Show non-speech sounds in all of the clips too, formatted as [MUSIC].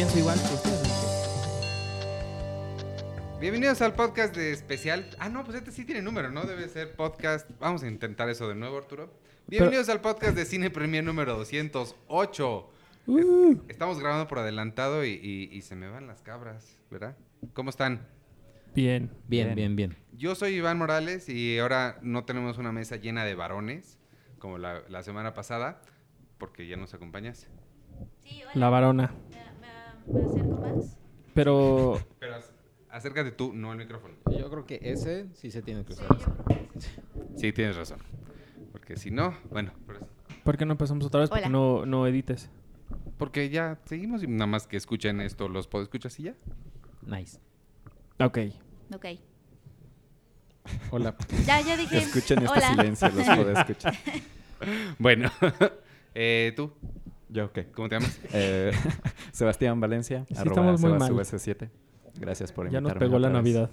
Pienso igual que ustedes. Bienvenidos al podcast de especial. Ah, no, pues este sí tiene número, ¿no? Debe ser podcast. Vamos a intentar eso de nuevo, Arturo. Bienvenidos al podcast de Cine Premier número 208. Uh, Estamos grabando por adelantado y, y- y se me van las cabras, ¿verdad? ¿Cómo están? bien. Bien, bien, bien. Yo soy Iván Morales y ahora no tenemos una mesa llena de varones como la, la semana pasada, porque ya nos acompañas. Sí, hola. La varona. ¿Me, acerco más? Pero Pero ac- acércate tú, no al micrófono. Yo creo que ese sí se tiene que usar. sí. Sí, tienes razón. Porque si no, bueno, por eso. ¿por qué no empezamos otra vez? Porque Hola. no, no edites. porque ya seguimos y nada más que escuchen esto los podescuchas y ya. Nice. Ok. Ok. [LAUGHS] Hola. Ya, ya dije. Escuchen este hola. silencio, los puedo escuchar. [LAUGHS] [LAUGHS] Bueno, eh, tú, ¿Yo qué? ¿cómo te llamas? [LAUGHS] Eh, [LAUGHS] Sebastián Valencia, Sí, arroba estamos muy Sebas mal. US7. Gracias por Ya invitarme. nos pegó la. Navidad.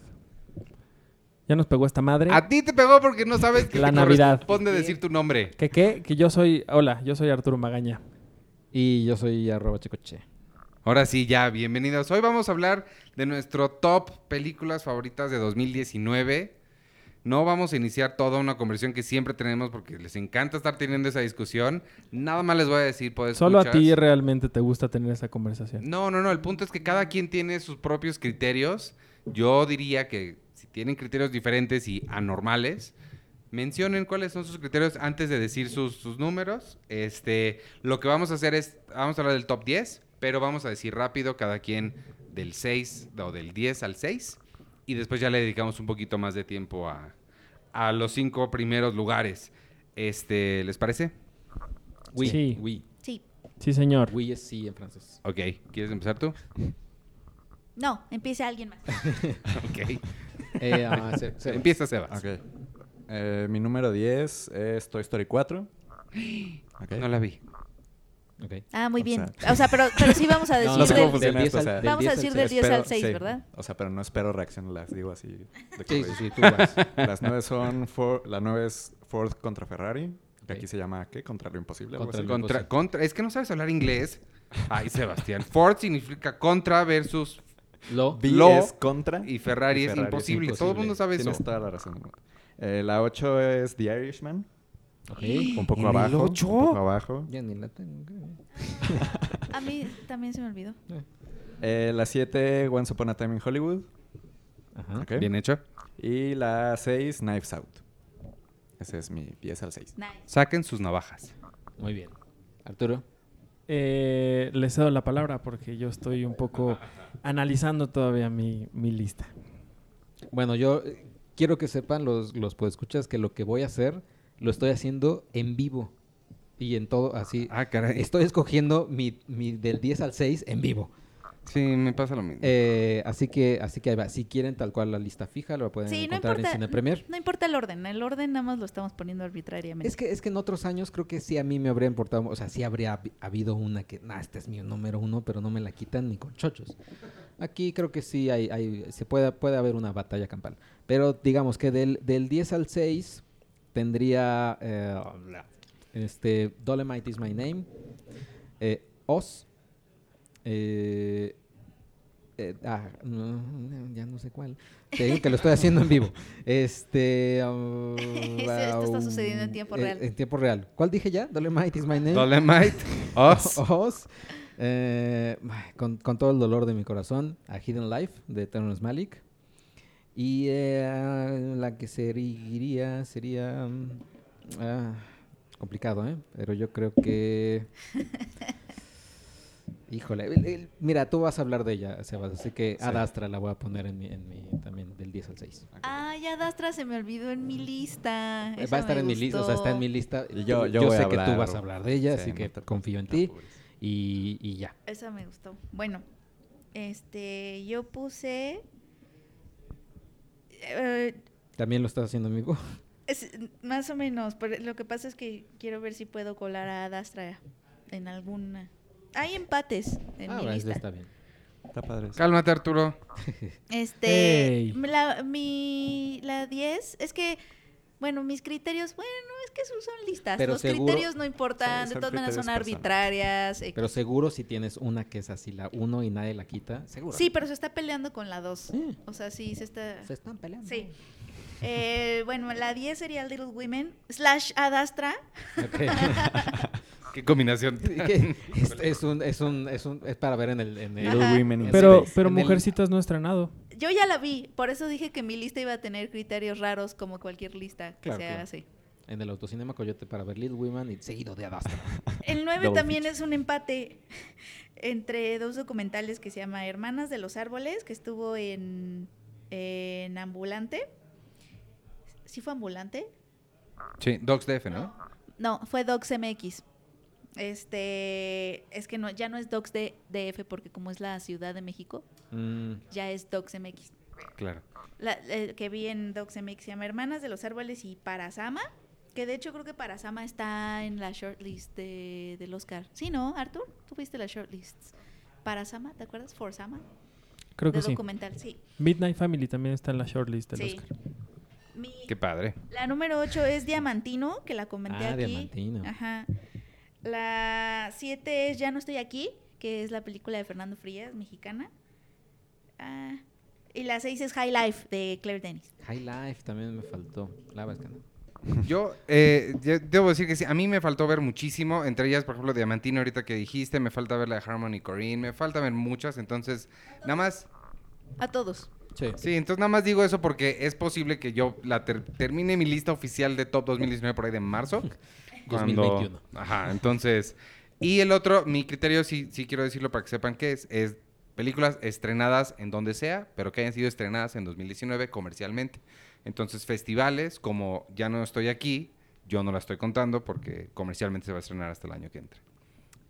Ya nos pegó esta madre. A ti te pegó porque no sabes que La te Navidad. corresponde decir tu nombre. ¿Qué qué? Que yo soy... Hola, yo soy Arturo Magaña. Y yo soy arroba chicoche. Ahora sí, ya, bienvenidos. Hoy vamos a hablar de nuestro top películas favoritas de 2019. No vamos a iniciar toda una conversión que siempre tenemos porque les encanta estar teniendo esa discusión. Nada más les voy a decir, pues. Solo a ti realmente te gusta tener esa conversación. No, no, no. El punto es que cada quien tiene sus propios criterios. Yo diría que si tienen criterios diferentes y anormales, mencionen cuáles son sus criterios antes de decir sus, sus números. Este, lo que vamos a hacer es, vamos a hablar del top 10, pero vamos a decir rápido cada quien del 6 o del 10 al 6. Y después ya le dedicamos un poquito más de tiempo a, a los cinco primeros lugares. Este, ¿Les parece? Oui. Sí. Oui. Sí. Sí, señor. Oui es sí en francés. Ok. ¿Quieres empezar tú? No, empiece alguien más. [LAUGHS] Ok. [LAUGHS] Eh, ah, se- se- Empieza Sebas. Ok. Eh, mi número 10 es Toy Story 4. [GASPS] Ok. No la vi. Ok. Ah, muy O bien. sea- O sea, pero, pero sí vamos a [LAUGHS] decir No sé del- cómo funciona del esto, 10 o al- sea, del Vamos a 10 al decir 6. del 10 al espero- 6, sí. ¿verdad? O sea, pero no espero reacción, las digo así de Sí, sí, sí, tú vas. Las 9 son For- la 9 es Ford contra Ferrari, que aquí se llama ¿qué? Contra lo imposible. Contra lo Contra, imposible. contra, es que no sabes hablar inglés. [LAUGHS] Ay, Sebastián. Ford significa contra versus Lo. Lo- es contra y Ferrari, Y es, Ferrari es imposible. Todo el imposible. mundo sabe eso. Tienes toda la razón. Eh, la 8 es The Irishman. Ok. Un poco ¿En el abajo. ocho? Un poco abajo. Ya ni la tengo. [LAUGHS] A mí también se me olvidó. Eh, la 7, Once Upon a Time in Hollywood. Ajá. Ok. Bien hecho. Y la 6, Knives Out. Ese es mi 10 al 6. Nice. Saquen sus navajas. Muy bien. Arturo. Eh, le cedo la palabra porque yo estoy un poco analizando todavía mi, mi lista. Bueno, yo eh, quiero que sepan los, los podescuchas que lo que voy a hacer lo estoy haciendo en vivo. Y en todo, así. Ah, caray. Estoy escogiendo mi, mi del 10 al 6 en vivo. Sí, me pasa lo mismo. Eh, así que así que ahí va. Si quieren tal cual la lista fija, lo pueden Sí, no encontrar importa. en Cine Premier. No importa el orden. El orden nada más lo estamos poniendo arbitrariamente. Es que, es que en otros años creo que sí a mí me habría importado, o sea, sí habría habi- habido una que, nah, este es mi número uno, pero no me la quitan ni con chochos. Aquí creo que sí hay, hay se puede, puede haber una batalla campal. Pero digamos que del, del 10 al 6 tendría eh, este, Dolemite is my name, eh, Oz, eh, eh, ah, no, ya no sé cuál. Te digo que lo estoy haciendo en vivo. Este. [LAUGHS] uh, Esto está sucediendo en tiempo eh, real. En tiempo real. ¿Cuál dije ya? Dolemite is my name. Dolemite. Us. [LAUGHS] Oz. Eh, con, con todo el dolor de mi corazón. A Hidden Life de Terrence Malick. Y eh, la que seguiría sería. mm, ah, complicado, ¿eh? Pero yo creo que. [LAUGHS] Híjole, el- el- mira, tú vas a hablar de ella, Sebas, así que Sí. Ad Astra la voy a poner en mi, en mi también del 10 al 6. Ah, ya Dastra se me olvidó en mi lista. Eh, Eso va a estar en mi lista, o sea, está en mi lista. Y yo- Tú- yo voy sé a que tú vas a hablar de ella, Sí, así no que te confío en ti y, y ya. Esa me gustó. Bueno, este, yo puse... eh, También lo estás haciendo en vivo. [LAUGHS] es- más o menos, pero lo que pasa es que quiero ver si puedo colar a Dastra en alguna... Hay empates en Ah, mi lista. está bien. Está padre. eso. Cálmate, Arturo. [LAUGHS] Este, la, mi, la 10, es que, bueno, mis criterios, bueno, que son, son listas. Pero Los seguro- criterios no importan, Sí, de todas maneras son arbitrarias. eh, Pero seguro si tienes una que es así, la 1 y nadie la quita, seguro. Sí, pero se está peleando con la 2. Sí. O sea, sí, se está... Se están peleando. Sí. Eh, bueno, la 10 sería Little Women slash Adastra. [LAUGHS] Qué combinación. Es, es un, es un, es un, es para ver en el, en el- Little. Women Pero, Space. pero En el- Mujercitas no ha estrenado. Yo ya la vi, por eso dije que mi lista iba a tener criterios raros como cualquier lista que Claro, se haga claro. así. En el autocinema Coyote para ver Little Women y seguido de Adastra. [LAUGHS] El 9 Double también feature. es un empate [LAUGHS] entre dos documentales que se llama Hermanas de los Árboles, que estuvo en, en Ambulante. ¿Sí fue Ambulante? Sí, Docs DF, ¿no? No, fue Docs MX. Este, es que no, ya no es Docs de DF porque como es la Ciudad de México, Mm, ya es Docs MX. Claro. La, el que vi en Docs MX se llama Hermanas de los Árboles y Parasama, que de hecho creo que Parasama está en la shortlist de, del Oscar. Sí, ¿no, Arthur? Tú viste la shortlist. Parasama, ¿te acuerdas? Forsama. Creo de que sí. documental, sí. Midnight Family también está en la shortlist del Sí. Oscar. Mi- Qué padre. la número 8 es Diamantino, que la comenté Ah, aquí. Diamantino. Ajá. La 7 es Ya no estoy aquí, que es la película de Fernando Frías, mexicana. Ah, y la 6 es High Life, de Claire Denis. High Life también me faltó. La no. Yo, eh, yo debo decir que sí, a mí me faltó ver muchísimo, entre ellas, por ejemplo, Diamantino ahorita que dijiste, me falta ver la de Harmony Corinne, me falta ver muchas, entonces, nada más, A todos. Sí. sí, entonces nada más digo eso porque es posible que yo la ter- termine mi lista oficial de top 2019 por ahí de marzo. [LAUGHS] 2021. Ajá, entonces, y el otro, mi criterio, sí, sí quiero decirlo para que sepan qué es, es películas estrenadas en donde sea, pero que hayan sido estrenadas en 2019 comercialmente. Entonces, festivales, como ya no estoy aquí, yo no la estoy contando porque comercialmente se va a estrenar hasta el año que entra.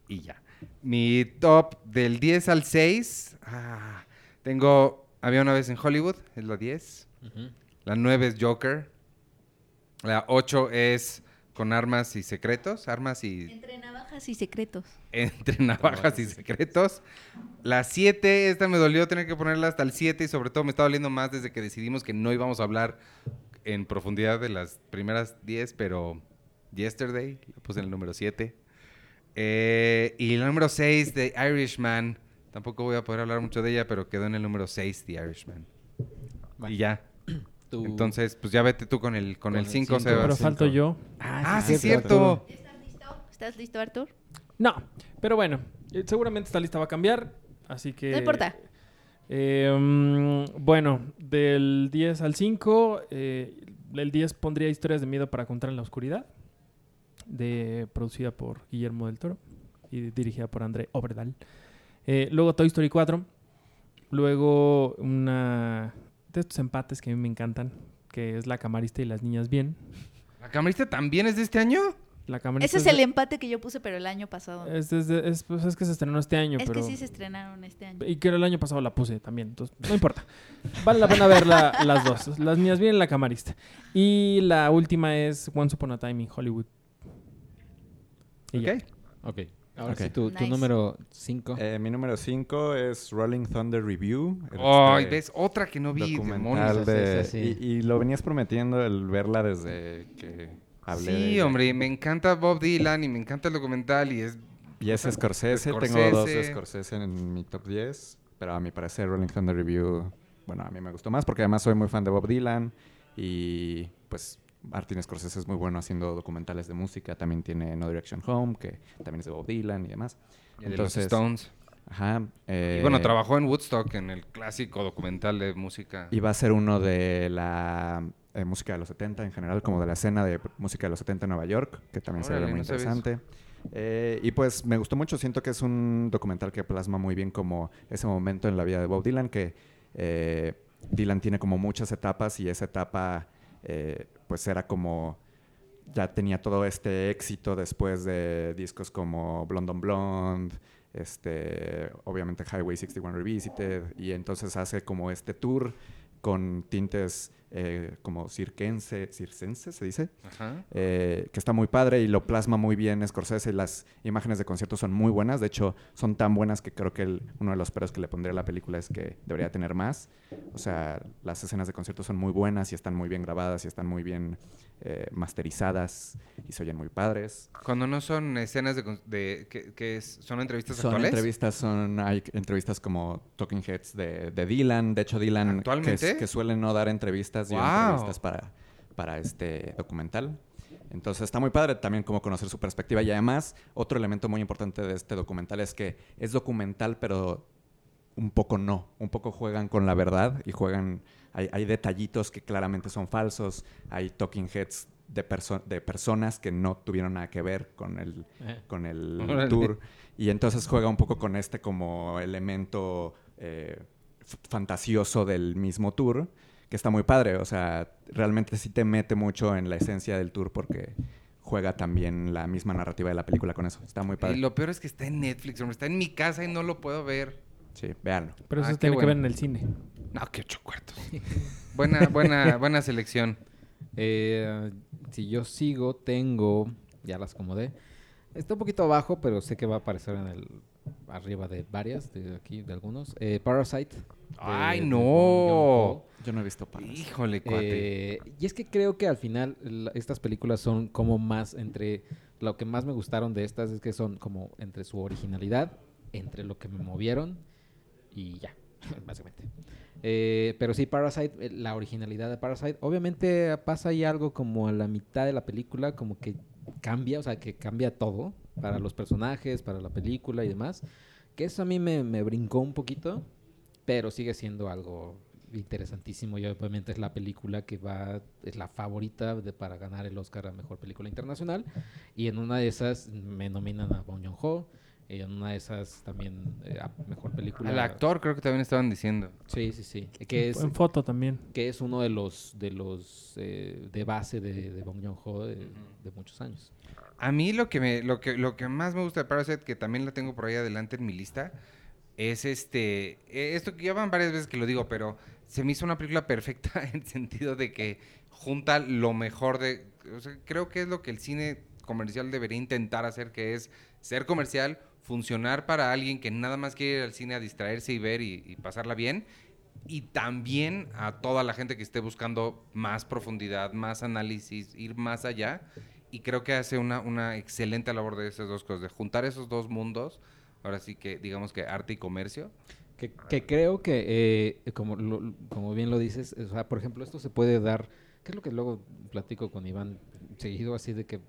Y ya. Mi top del 10 al 6, ah, tengo Había una vez en Hollywood, es la 10. Ujú. La 9 es Joker. La 8 es con armas y secretos, armas y Entre navajas y secretos. [LAUGHS] entre navajas y secretos. La 7, esta me dolió tener que ponerla hasta el 7 y sobre todo me está doliendo más desde que decidimos que no íbamos a hablar en profundidad de las primeras 10, pero Yesterday, la puse en el número 7. Eh, y el número 6 de Irishman, tampoco voy a poder hablar mucho de ella, pero quedó en el número 6 de Irishman. Y ya. Tú- Entonces, pues ya vete tú con el con Con el el 5, cinco. Sebas. Pero falto yo. Ah, sí, es Arturo. cierto. ¿Estás listo? ¿Estás listo, Artur? No, pero bueno, eh, seguramente esta lista va a cambiar, así que... No importa. Eh, mm, bueno, del 10 al 5, eh, el 10 pondría Historias de Miedo para Contar en la Oscuridad, de, producida por Guillermo del Toro y dirigida por André Oberdal. Eh, luego Toy Story 4, luego una de estos empates que a mí me encantan, que es La Camarista y las Niñas Bien. ¿La camarista también es de este año? La Camarista Ese es de- el empate que yo puse, pero el año pasado. es, es- pues es que se estrenó este año, Es pero... que sí se estrenaron este año. Y que el año pasado la puse también, entonces no importa. [LAUGHS] Vale la pena ver la- las dos. Las niñas bien la camarista. Y la última es Once Upon a Time in Hollywood. Y ya. Ok. Ahora sí, tu, tu Nice. número 5. Eh, mi número 5 es Rolling Thunder Review. Ay, Este ves, otra que no vi, documental de- Sí, sí, sí. Y, y lo venías prometiendo el verla desde que hablé Sí, hombre, me encanta Bob Dylan y me encanta el documental y es... Y es Scorsese. Tengo dos de Scorsese en mi top 10. Pero a mi parecer Rolling Thunder Review, bueno, a mí me gustó más porque además soy muy fan de Bob Dylan. Y pues Martin Scorsese es muy bueno haciendo documentales de música. También tiene No Direction Home, que también es de Bob Dylan y demás. y de los Entonces, Stones. Ajá. Y bueno, eh, trabajó en Woodstock, en el clásico documental de música. Y va a ser uno de la eh, música de los 70 en general, como de la escena de música de los 70 en Nueva York, que también se ve Órale, muy no sabía eso. interesante. Eh, y pues me gustó mucho, siento que es un documental que plasma muy bien como ese momento en la vida de Bob Dylan, que Dylan tiene como muchas etapas y esa etapa eh, pues era como ya tenía todo este éxito después de discos como Blonde on Blonde, este, obviamente Highway 61 Revisited, y entonces hace como este tour con tintes eh, como cirquense, circense, se dice, Ajá. eh, que está muy padre y lo plasma muy bien Scorsese. Las imágenes de concierto son muy buenas, de hecho son tan buenas que creo que el- uno de los peros que le pondría a la película es que debería tener más. O sea, las escenas de concierto son muy buenas y están muy bien grabadas y están muy bien eh, masterizadas y se oyen muy padres. Cuando no son escenas de, de que, que es- son entrevistas Son actuales. entrevistas, son, hay entrevistas como Talking Heads de, de Dylan. De hecho, Dylan, que, que suele no dar entrevistas, entrevistas para, para este documental. Entonces está muy padre también como conocer su perspectiva. Y además, otro elemento muy importante de este documental es que es documental, pero un poco no. Un poco juegan con la verdad y juegan. Hay, hay detallitos que claramente son falsos. Hay talking heads de, perso- de personas que no tuvieron nada que ver con el, Eh. con el [LAUGHS] Órale. tour. Y entonces juega un poco con este como elemento eh, fantasioso del mismo tour, que está muy padre. O sea, realmente sí te mete mucho en la esencia del tour porque juega también la misma narrativa de la película con eso. Está muy padre. Y lo peor es que está en Netflix, hombre. Está en mi casa y no lo puedo ver. Sí, véanlo. Pero eso Ah, tiene que ver bueno. en el cine. No, qué ocho cuartos. buena, buena, [LAUGHS] buena selección. Eh, si yo sigo, tengo, ya las acomodé. Está un poquito abajo, pero sé que va a aparecer en el arriba de varias, de aquí, de algunos. Eh, Parasite. de- ¡Ay, de no! Joon-ho. Yo no he visto para Híjole, cuate. Eh, y es que creo que al final la- estas películas son como más entre... Lo que más me gustaron de estas es que son como entre su originalidad, entre lo que me movieron y ya, [LAUGHS] básicamente. Eh, pero sí, Parasite, eh, la originalidad de Parasite, obviamente pasa ahí algo como a la mitad de la película, como que cambia, o sea, que cambia todo para los personajes, para la película y demás. Que eso a mí me, me brincó un poquito, pero sigue siendo algo interesantísimo y obviamente es la película que va, es la favorita de, para ganar el Oscar a Mejor Película Internacional y en una de esas me nominan a Bong Joon-ho y en una de esas también eh, Mejor Película. Al actor creo que también estaban diciendo. Sí, sí, sí. Que es, En foto también. que es uno de los de los eh, de base de, de Bong Joon-ho de, de muchos años. A mí lo que me, lo que, lo que más me gusta de Parasite, que también la tengo por ahí adelante en mi lista, es este, eh, esto que ya van varias veces que lo digo, pero se me hizo una película perfecta [LAUGHS] en el sentido de que junta lo mejor de, o sea, creo que es lo que el cine comercial debería intentar hacer, que es ser comercial, funcionar para alguien que nada más quiere ir al cine a distraerse y ver y, y pasarla bien, y también a toda la gente que esté buscando más profundidad, más análisis, ir más allá. Y creo que hace una, una excelente labor de esas dos cosas, de juntar esos dos mundos, ahora sí que digamos que arte y comercio. Que, que creo que, eh, como, lo- como bien lo dices, o sea, por ejemplo, esto se puede dar, ¿qué es lo que luego platico con Iván seguido así de que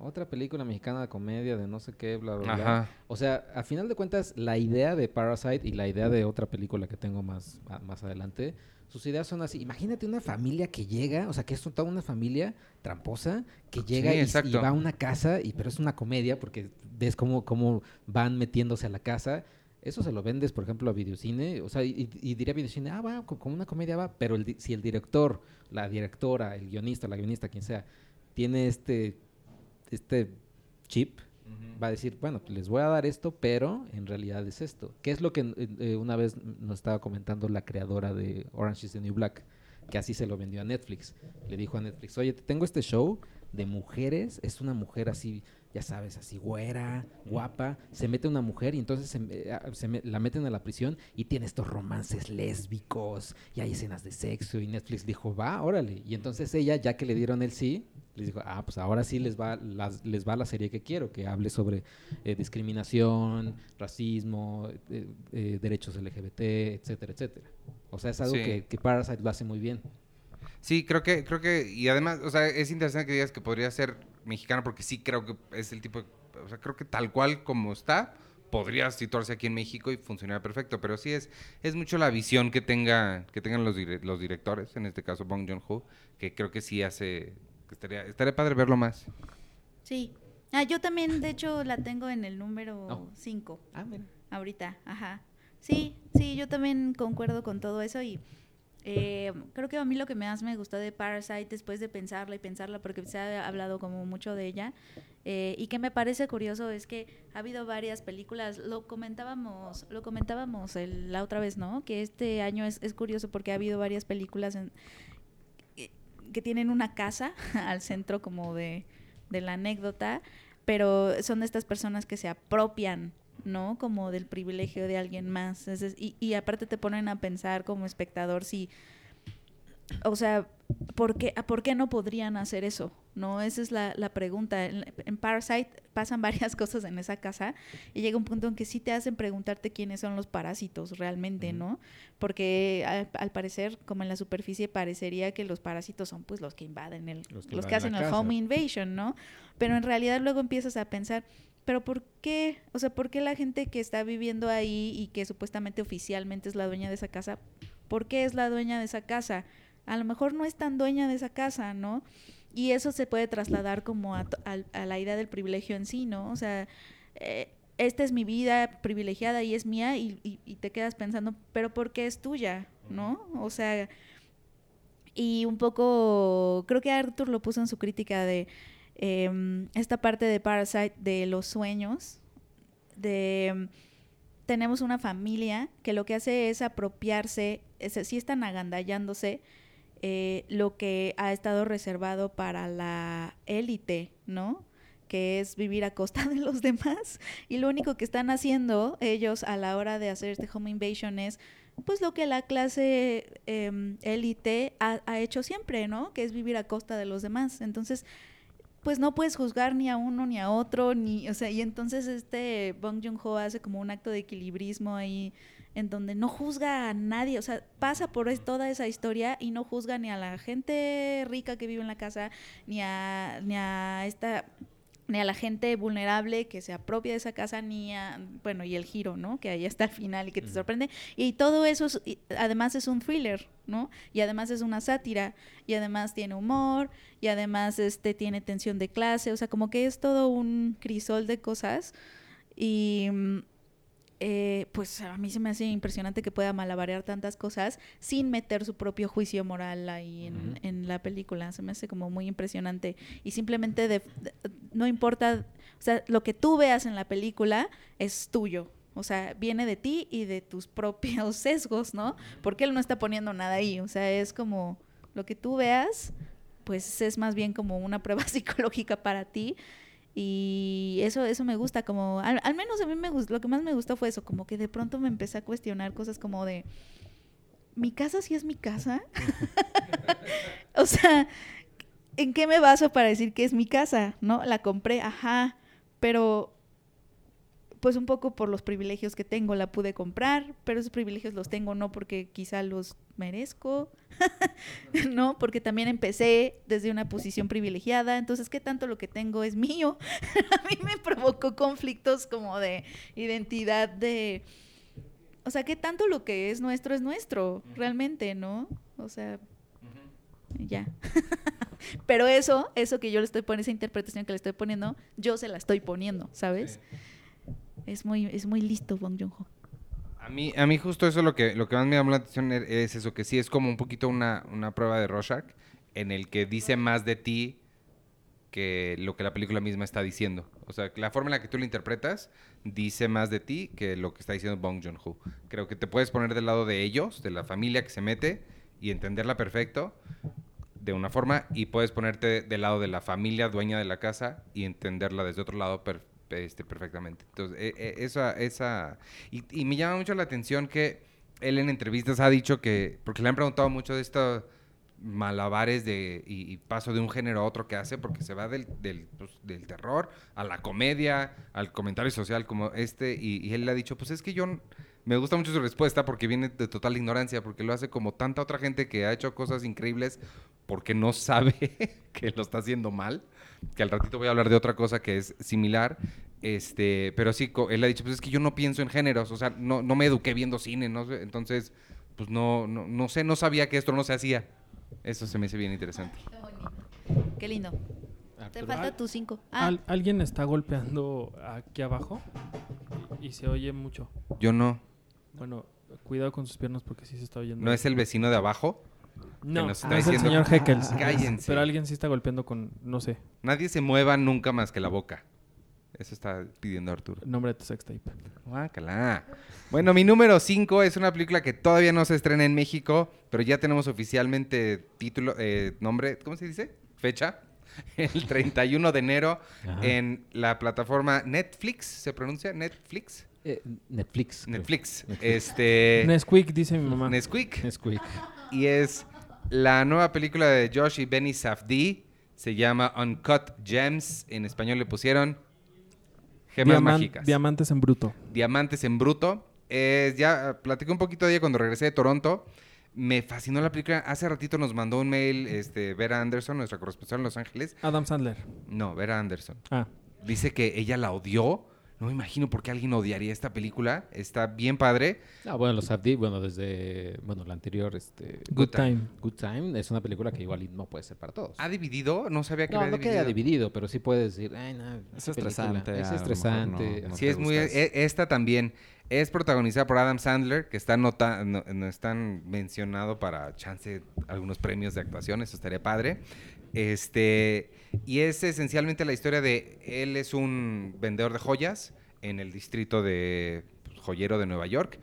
otra película mexicana de comedia de no sé qué, bla, bla, bla? O sea, al final de cuentas, la idea de Parasite y la idea de otra película que tengo más, a- más adelante, sus ideas son así. Imagínate una familia que llega, o sea, que es toda una familia tramposa que llega Sí, y, va a una casa, y pero es una comedia porque ves cómo, cómo van metiéndose a la casa. Eso se lo vendes, por ejemplo, a videocine. O sea, y, y diría videocine, ah, va, co- como una comedia va. Pero el si el director, la directora, el guionista, la guionista, quien sea, tiene este, este chip, va a decir, bueno, les voy a dar esto, pero en realidad es esto. ¿Qué es lo que eh, eh, una vez nos estaba comentando la creadora de Orange is the New Black? Que así se lo vendió a Netflix. Le dijo a Netflix, oye, te tengo este show de mujeres, es una mujer así, ya sabes, así güera, guapa, se mete una mujer y entonces se, ah, se me- la meten a la prisión y tiene estos romances lésbicos y hay escenas de sexo y Netflix dijo, va, órale. Y entonces ella, ya que le dieron el sí, les dijo, ah, pues ahora sí les va, las- les va la serie que quiero, que hable sobre eh, discriminación, racismo, eh, eh, derechos LGBT, etcétera, etcétera. O sea, es algo Sí. que, que Parasite lo hace muy bien. Sí, creo que, creo que, y además, o sea, es interesante que digas que podría ser mexicano porque sí creo que es el tipo, de- o sea, creo que tal cual como está, podría situarse aquí en México y funcionar perfecto, pero sí es, es mucho la visión que tenga, que tengan los, dire- los directores, en este caso Bong Joon-ho, que creo que sí hace, que estaría, estaría padre verlo más. Sí. Ah, yo también, de hecho, la tengo en el número Oh. 5. Ah, mira. ahorita, ajá. Sí, sí, yo también concuerdo con todo eso y eh, creo que a mí lo que más me gustó de Parasite después de pensarla y pensarla, porque se ha hablado como mucho de ella, eh, y que me parece curioso es que ha habido varias películas, lo comentábamos, lo comentábamos el- la otra vez, ¿no? Que este año es, es curioso porque ha habido varias películas en, que tienen una casa [LAUGHS] al centro como de, de la anécdota, pero son de estas personas que se apropian, ¿no? Como del privilegio de alguien más. Y, y aparte te ponen a pensar como espectador si, o sea, ¿por qué, ¿por qué no podrían hacer eso? ¿No? Esa es la, la pregunta. En, en Parasite pasan [LAUGHS] varias cosas en esa casa y llega un punto en que sí te hacen preguntarte quiénes son los parásitos realmente, ¿no? Porque al, al parecer, como en la superficie, parecería que los parásitos son pues los que invaden el, Los los que hacen el casa. home invasion, ¿no? Pero en realidad luego empiezas a pensar, pero ¿por qué? O sea, ¿por qué la gente que está viviendo ahí y que supuestamente oficialmente es la dueña de esa casa, ¿por qué es la dueña de esa casa? A lo mejor no es tan dueña de esa casa, ¿no? Y eso se puede trasladar como a, a la idea del privilegio en sí, ¿no? O sea, eh, esta es mi vida privilegiada y es mía y, y- y te quedas pensando, pero ¿por qué es tuya? ¿No? O sea, y un poco, creo que Arthur lo puso en su crítica de em, esta parte de Parasite de los sueños, de em, tenemos una familia que lo que hace es apropiarse, es, sí están agandallándose eh, lo que ha estado reservado para la élite, ¿no? que es vivir a costa [LAUGHS] de los demás y lo único que están haciendo ellos a la hora de hacer este home invasion es pues lo que la clase em, élite ha, hecho siempre, ¿no? Que es vivir a costa de los demás. Entonces, pues no puedes juzgar ni a uno ni a otro, ni, o sea, y entonces este Bong Joon-ho hace como un acto de equilibrismo ahí en donde no juzga a nadie, o sea, pasa por toda esa historia y no juzga ni a la gente rica que vive en la casa, ni a, ni a esta ni a la gente vulnerable que se apropia de esa casa, ni a, bueno, y el giro, ¿no? Que ahí está al final y que te sorprende. Y todo eso, es- y además es un thriller, ¿no? Y además es una sátira, y además tiene humor, y además este tiene tensión de clase, o sea, como que es todo un crisol de cosas. Y mm, eh, pues a mí se me hace impresionante que pueda malabarear tantas cosas sin meter su propio juicio moral ahí en, en la película. Se me hace como muy impresionante. Y simplemente de- de- no importa, o sea, lo que tú veas en la película es tuyo. O sea, viene de ti y de tus [LAUGHS] propios sesgos, ¿no? Porque él no está poniendo nada ahí. O sea, es como lo que tú veas, pues es más bien como una prueba [LAUGHS] psicológica para ti. Y eso, eso me gusta, como, al, menos a mí me gustó, lo que más me gustó fue eso, como que de pronto me empecé a cuestionar cosas como de, ¿mi casa sí es mi casa? [LAUGHS] o sea, ¿en qué me baso para decir que es mi casa? ¿No? La compré, ajá, pero pues un poco por los privilegios que tengo la pude comprar, pero esos privilegios los tengo no porque quizá los merezco, [LAUGHS] no, porque también empecé desde una posición privilegiada, entonces qué tanto lo que tengo es mío. [LAUGHS] A mí me provocó conflictos como de identidad de o sea, qué tanto lo que es nuestro es nuestro, realmente, ¿no? O sea, ya. [LAUGHS] Pero eso, eso que yo le estoy poniendo, esa interpretación que le estoy poniendo, yo se la estoy poniendo, ¿sabes? Es muy, es muy listo Bong Joon-ho. A mí, a mí justo eso lo que, lo que más me llamó la atención er- es eso, que sí es como un poquito una, una prueba de Rorschach, en el que dice más de ti que lo que la película misma está diciendo. O sea, la forma en la que tú lo interpretas dice más de ti que lo que está diciendo Bong Joon-ho. Creo que te puedes poner del lado de ellos, de la familia que se mete, y entenderla perfecto de una forma, y puedes ponerte del lado de la familia dueña de la casa y entenderla desde otro lado per- este, perfectamente. Entonces, e- e- esa... esa y, y me llama mucho la atención que él en entrevistas ha dicho que, porque le han preguntado mucho de estos malabares de, y, paso de un género a otro que hace, porque se va del, pues, del terror a la comedia, al comentario social como este, y, y él le ha dicho, pues es que yo... Me gusta mucho su respuesta porque viene de total ignorancia, porque lo hace como tanta otra gente que ha hecho cosas increíbles porque no sabe [LAUGHS] que lo está haciendo mal, que al ratito voy a hablar de otra cosa que es similar, este, pero sí, él ha dicho, pues es que yo no pienso en géneros, o sea, no, no me eduqué viendo cine, no sé, entonces, pues no, no, no sé, no sabía que esto no se hacía. Eso se me hace bien interesante. Qué lindo. Te Arturo. falta tu cinco. Ah, Al- alguien está golpeando aquí abajo y, y se oye mucho. Yo no. Bueno, cuidado con sus piernas porque sí se está oyendo. ¿No es el vecino de abajo? No, nos está no es el diciendo- señor Heckels. Cállense. Pero alguien sí está golpeando con, no sé. Nadie se mueva nunca más que la boca. Eso está pidiendo Arturo. Nombre de tu sextape. Guácala. Bueno, mi número 5 es una película que todavía no se estrena en México, pero ya tenemos oficialmente título, eh, nombre, ¿cómo se dice? Fecha. [LAUGHS] El 31 de enero Ajá. en la plataforma Netflix, ¿se pronuncia? Netflix. Eh, Netflix. Netflix. Netflix. Este. Nesquik, dice mi mamá. Nesquik. Nesquik. Y es la nueva película de Josh y Benny Safdie. Se llama Uncut Gems. En español le pusieron Gemas Diaman- Mágicas. Diamantes en bruto. Diamantes en Bruto. Es, ya platiqué un poquito de ella cuando regresé de Toronto. Me fascinó la película. Hace ratito nos mandó un mail este, Vera Anderson, nuestra corresponsal en Los Ángeles. Adam Sandler. No, Vera Anderson. Ah. Dice que ella la odió. No me imagino por qué alguien odiaría esta película. Está bien padre. Ah, bueno, los Abdi, bueno, desde, bueno, la anterior, este... Good Time. Good Time es una película que igual no puede ser para todos. ¿Ha dividido? No sabía que no, había no queda dividido. dividido, pero sí puedes decir, ay, no, Es película estresante, Es estresante. no- no Sí, es muy... gustas. e- Esta también es protagonizada por Adam Sandler, que está nota, no, no están mencionado para chance algunos premios de actuación, eso estaría padre. Este, y es esencialmente la historia de él es un vendedor de joyas en el distrito de pues, joyero de Nueva York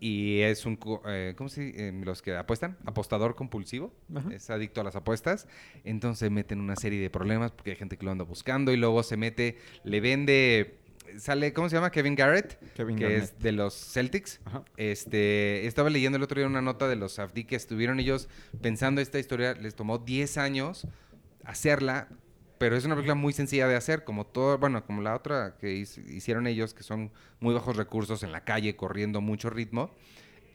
y es un eh, ¿cómo se dice? Eh, los que apuestan? Apostador compulsivo. Ajá. Es adicto a las apuestas. Entonces mete en una serie de problemas porque hay gente que lo anda buscando y luego se mete, le vende sale ¿cómo se llama? Kevin Garrett, Kevin que Garnett. es de los Celtics. Ajá. Este, estaba leyendo el otro día una nota de los Safdie que estuvieron ellos pensando esta historia, les tomó 10 años hacerla, pero es una película muy sencilla de hacer, como todo, bueno, como la otra que hic- hicieron ellos, que son muy bajos recursos en la calle, corriendo mucho ritmo,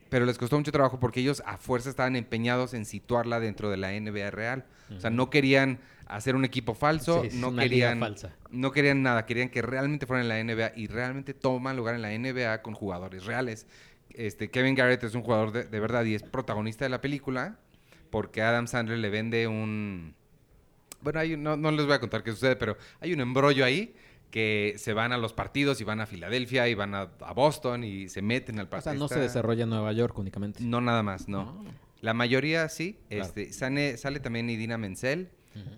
pero les costó mucho trabajo porque ellos a fuerza estaban empeñados en situarla dentro de la NBA real. O sea, no querían hacer un equipo falso, Sí, no querían falsa. no querían nada, querían que realmente fueran en la NBA y realmente toman lugar en la NBA con jugadores reales. Este, Kevin Garrett es un jugador de, de verdad y es protagonista de la película porque Adam Sandler le vende un... Bueno, hay un- no, no les voy a contar qué sucede, pero hay un embrollo ahí que se van a los partidos y van a Filadelfia y van a, a Boston y se meten al O partido. sea, no se desarrolla en Nueva York únicamente. No, nada más, no. Ah. La mayoría sí. Claro. Este, sale, sale también Idina Menzel.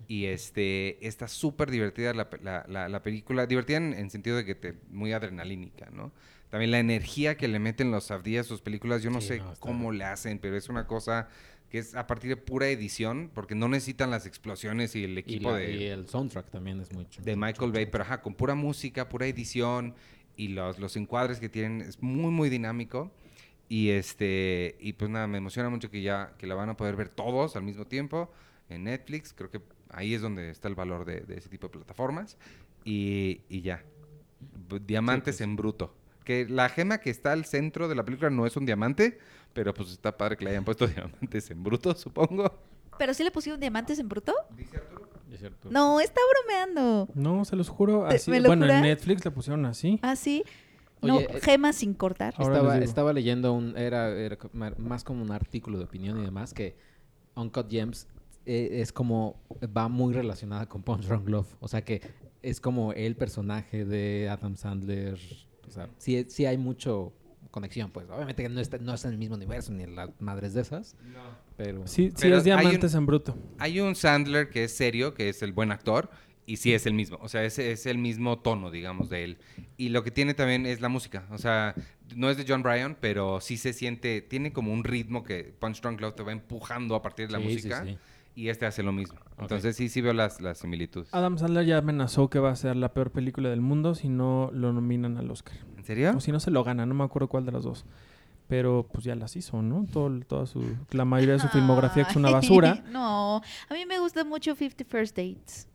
Y este está súper divertida la, pe- la- la- la película. Divertida en, en sentido de que te, muy adrenalínica, ¿no? También la energía que le meten los Safdie a sus películas, yo no Sí, sé no, cómo le hacen, pero es una cosa que es a partir de pura edición, porque no necesitan las explosiones y el Y, equipo la- de, y el soundtrack también es mucho. de Michael Bay, pero ajá, con pura música, pura edición y los, los encuadres que tienen, es muy, muy dinámico. Y este, y pues nada, me emociona mucho que ya, que la van a poder ver todos al mismo tiempo en Netflix. Creo que ahí es donde está el valor de, de ese tipo de plataformas. Y, y ya. Diamantes pues. en bruto. Que la gema que está al centro de la película no es un diamante, pero pues está padre que le hayan puesto [LAUGHS] diamantes en bruto, supongo. ¿Pero sí le pusieron diamantes en bruto? Es cierto. No, está bromeando. No, se los juro. ¿Te- Así. me lo Bueno, en? Netflix le pusieron así. ¿Ah, sí? No, Oye, eh, gemas sin cortar. Estaba, estaba leyendo un, era, más como un artículo de opinión y demás que Uncut Gems eh, es como va muy relacionada con Punch Drunk Love, o sea que es como el personaje de Adam Sandler, o sea, sí, sí hay mucho conexión, pues obviamente que no está, no está en el mismo universo ni en las madres de esas, pero Sí, sí Pero es hay un- diamantes en bruto. Hay un Sandler que es serio, que es el buen actor, y sí es el mismo. O sea, es, es el mismo tono, digamos, de él. Y lo que tiene también es la música. O sea, no es de John Bryan, pero sí se siente, tiene como un ritmo que Punch Drunk Love te va empujando a partir de la Sí, sí, música. sí. Y este hace lo mismo. Entonces sí, sí veo las, las similitudes. Adam Sandler ya amenazó que va a ser la peor película del mundo si no lo nominan al Oscar. ¿En serio? O si no se lo gana, no me acuerdo cuál de las dos. Pero pues ya las hizo, ¿no? Todo, toda su, la mayoría de su filmografía que es una basura. [LAUGHS] No, a mí me gusta mucho 50 First Dates.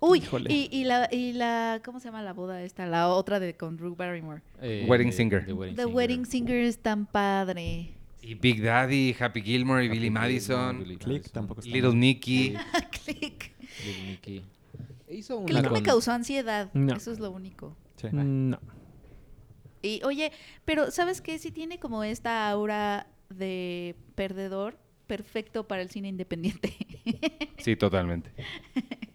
Uy, Híjole. y, y la, y la, ¿cómo se llama la boda esta? La otra de con Drew Barrymore. eh, Wedding Singer. The Wedding The Singer. Wedding Singer es tan padre. Y Big Daddy, Happy Gilmore y Billy Madison. Billy Click Madison. tampoco está Little. Nicky. [LAUGHS] Click. Little Nicky. Hizo una Click me causó ansiedad. No. Eso es lo único. Sí. No. Y oye, pero ¿sabes qué? Sí tiene como esta aura de perdedor perfecto para el cine independiente. Sí, totalmente. [LAUGHS]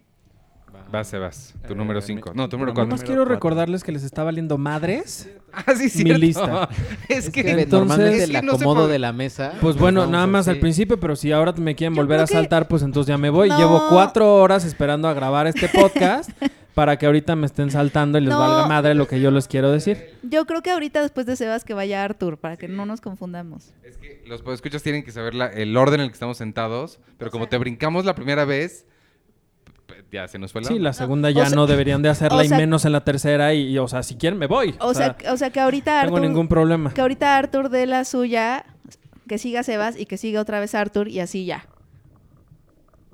Vas, Sebas. Tu Eh, número mi- 5. No, tu número mi 4. Nomás quiero cuatro. recordarles que les está valiendo madres. [LAUGHS] Ah, sí, Mi lista. [LAUGHS] es que... Entonces- normalmente Es que la no sé acomodo de la mesa. Pues bueno, vamos nada más al principio, pero si ahora me quieren Yo volver a que- saltar, pues entonces ya me voy. No. Llevo cuatro horas esperando a grabar este [LAUGHS] podcast para que ahorita me estén saltando y les No. valga madre lo que yo les quiero decir. Yo creo que ahorita después de Sebas que vaya Arthur, para que no nos confundamos. Es que los escuchas tienen que saber la- el orden en el que estamos sentados, pero como te brincamos la primera vez, ya se nos fue la Sí, la segunda ya sea- no deberían de hacerla o y menos en la tercera y, y, o sea, si quieren me voy. O sea, o sea que ahorita no tengo Arthur, ningún problema. que ahorita Arthur dé la suya, que siga Sebas y que siga otra vez Arthur y así ya.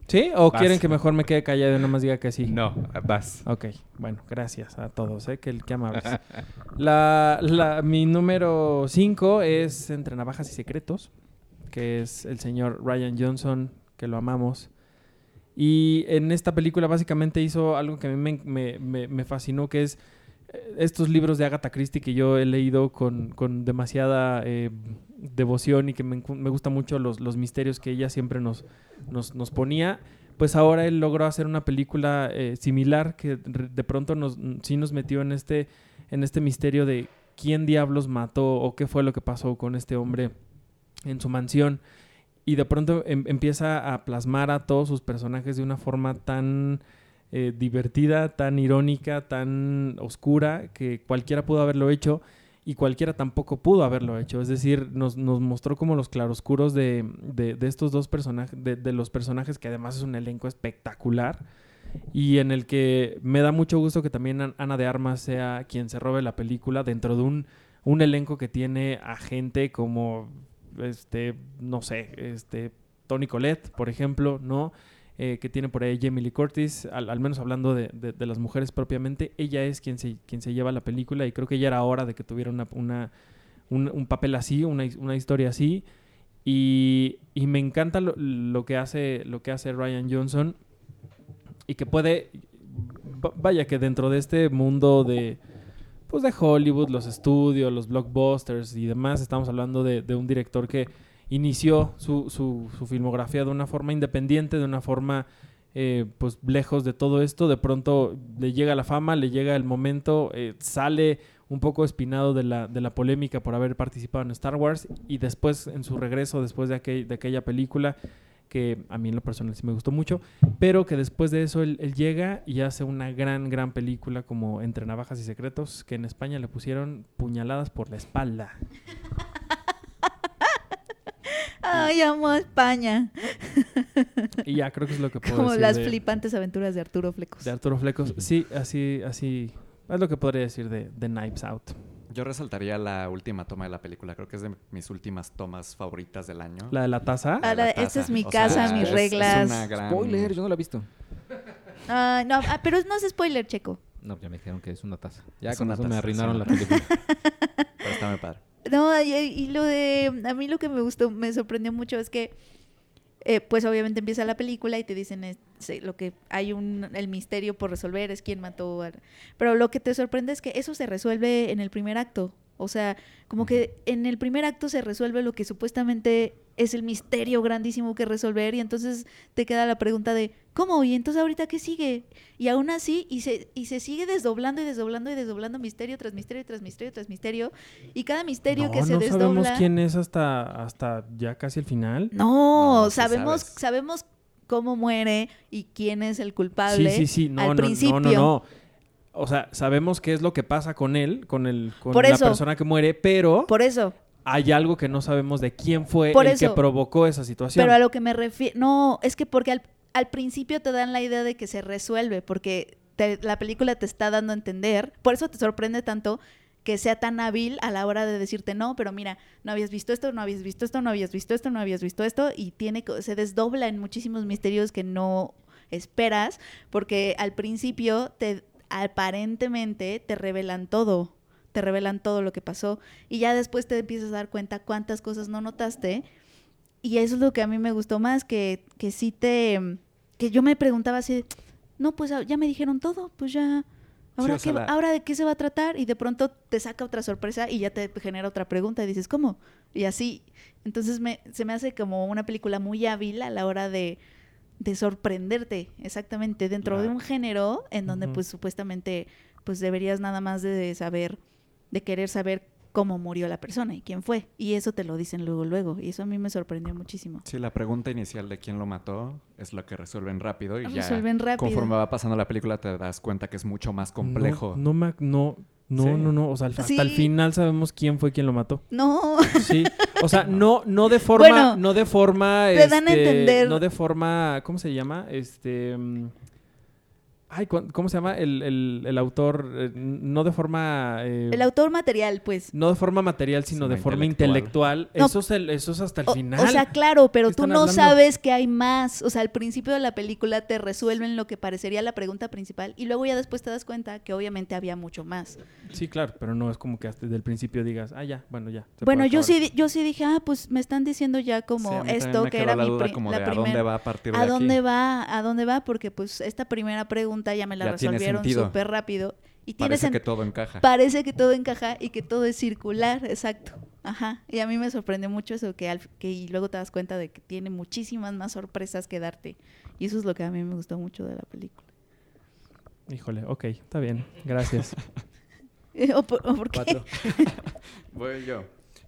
¿Sí? ¿O Vas. quieren que mejor me quede callado y nomás diga que sí? No, vas. Ok, bueno, gracias a todos, ¿eh? Qué, qué amables. La, la- mi número 5 es Entre Navajas y Secretos, que es el señor Ryan Johnson, que lo amamos. Y en esta película básicamente hizo algo que a mí me, fascinó, que es eh, estos libros de Agatha Christie que yo he leído con, con demasiada eh, devoción y que me, me gustan mucho los, misterios que ella siempre nos, nos, ponía. Pues ahora él logró hacer una película eh, similar que de pronto nos, sí nos metió en este, en este misterio de quién diablos mató o qué fue lo que pasó con este hombre en su mansión. Y de pronto em- empieza a plasmar a todos sus personajes de una forma tan eh, divertida, tan irónica, tan oscura, que cualquiera pudo haberlo hecho y cualquiera tampoco pudo haberlo hecho. Es decir, nos, nos mostró como los claroscuros de, de, estos dos personajes, de, de los personajes que además es un elenco espectacular y en el que me da mucho gusto que también An- Ana de Armas sea quien se robe la película dentro de un, un elenco que tiene a gente como, este, no sé, este, Tony Collette, por ejemplo, ¿no? Eh, que tiene por ahí Jamie Lee Curtis, al, menos hablando de, de- las mujeres propiamente, ella es quien se, quien se lleva la película y creo que ya era hora de que tuviera una, una- un, un papel así, una, una historia así. Y, y me encanta lo, lo que hace, lo que hace Ryan Johnson y que puede, va- vaya que dentro de este mundo de, pues de Hollywood, los estudios, los blockbusters y demás, estamos hablando de, de un director que inició su, su, su filmografía de una forma independiente, de una forma eh, pues lejos de todo esto, de pronto le llega la fama, le llega el momento, eh, sale un poco espinado de la, de la polémica por haber participado en Star Wars y después en su regreso, después de, aquel- de aquella película, que a mí en lo personal sí me gustó mucho, pero que después de eso él, él llega y hace una gran, gran película como Entre Navajas y Secretos, que en España le pusieron puñaladas por la espalda. Ay, amo a España. Y ya creo que es lo que puedo Como decir las de, flipantes aventuras de Arturo Flecos. de Arturo Flecos. Sí, así, así, es lo que podría decir de, de Knives Out. Yo resaltaría la última toma de la película. Creo que es de mis últimas tomas favoritas del año. La de la taza. Ah, la de, taza. esta es mi O sea, casa, mis es- es reglas. una gran- Spoiler, yo no la he visto. Ah, no, ah, pero no es spoiler, Checo. No, ya me dijeron que es una taza. Ya Es con una eso me taza, arruinaron sí. la película. [LAUGHS] Pero está muy padre. No, y, y lo de. A mí lo que me gustó, me sorprendió mucho es que. Eh, pues obviamente empieza la película y te dicen es- lo que hay un el misterio por resolver es quién mató al- pero lo que te sorprende es que eso se resuelve en el primer acto o sea como que en el primer acto se resuelve lo que supuestamente es el misterio grandísimo que resolver y entonces te queda la pregunta de cómo y entonces ahorita qué sigue y aún así y se y se sigue desdoblando y desdoblando y desdoblando misterio tras misterio tras misterio tras misterio y cada misterio no, que se no desdobla sabemos quién es hasta, hasta ya casi el final. no, No, sí sabemos, sabes. sabemos cómo muere y quién es el Sí, culpable. sí, sí. No, al no, principio. no, no, no. O sea, sabemos qué es lo que pasa con él, con el, con Por la eso. persona que muere, pero Por eso. hay algo que no sabemos de quién fue Por el que provocó esa situación. Pero a lo que me refiero, no, es que porque al, al principio te dan la idea de que se resuelve, porque te- la película te está dando a entender, por eso te sorprende tanto que sea tan hábil a la hora de decirte, no, pero mira, no habías visto esto, no habías visto esto, no habías visto esto, no habías visto esto, y tiene se desdobla en muchísimos misterios que no esperas, porque al principio te aparentemente te revelan todo, te revelan todo lo que pasó, y ya después te empiezas a dar cuenta cuántas cosas no notaste, y eso es lo que a mí me gustó más, que, que sí te... que yo me preguntaba así, no, pues ah, ya me dijeron todo, pues ya... ¿Ahora, qué, la- ¿Ahora de qué se va a tratar? Y de pronto te saca otra sorpresa y ya te genera otra pregunta y dices, ¿cómo? Y así. Entonces me, se me hace como una película muy hábil a la hora de, de sorprenderte, exactamente, dentro de un género en donde pues supuestamente pues deberías nada más de saber, de querer saber cómo murió la persona y quién fue. Y eso te lo dicen luego, luego. Y eso a mí me sorprendió muchísimo. Sí, la pregunta inicial de quién lo mató es lo que resuelven rápido y Resuelven ya rápido. conforme va pasando la película te das cuenta que es mucho más complejo. No, no, no, no, Sí. no, no. O sea, hasta Sí. el final sabemos quién fue quien lo mató. No, [LAUGHS] Sí. O sea, no, no de forma, Bueno, no de forma, te dan a este, entender- no de forma, ¿cómo se llama? Este, mm, ay, ¿cu- ¿cómo se llama? El, el, el autor, eh, no de forma, eh, el autor material, pues. no de forma material, sino de forma intelectual. intelectual. No. Eso, es el- eso es hasta el O, final. o sea, claro, pero ¿Qué tú no hablando? sabes que hay más. O sea, al principio de la película te resuelven lo que parecería la pregunta principal y luego ya después te das cuenta que obviamente había mucho más. sí, claro, pero no es como que hasta desde el principio digas, ah, ya, bueno, ya. Bueno, yo acabar. sí, yo sí dije, ah, pues me están diciendo ya como Sí, esto que era la mi duda como la de a dónde va a partir de ¿A aquí. dónde va? ¿A dónde va? Porque pues esta primera pregunta ya me la Ya resolvieron súper rápido. Y tiene Parece que todo encaja. parece que todo encaja y que todo es circular, exacto. Ajá. Y a mí me sorprendió mucho eso, que, al- que y luego te das cuenta de que tiene muchísimas más sorpresas que darte. Y eso es lo que a mí me gustó mucho de la película. Híjole, ok, está bien, gracias. [LAUGHS] ¿O por, o por qué? Cuatro. [LAUGHS] Voy yo.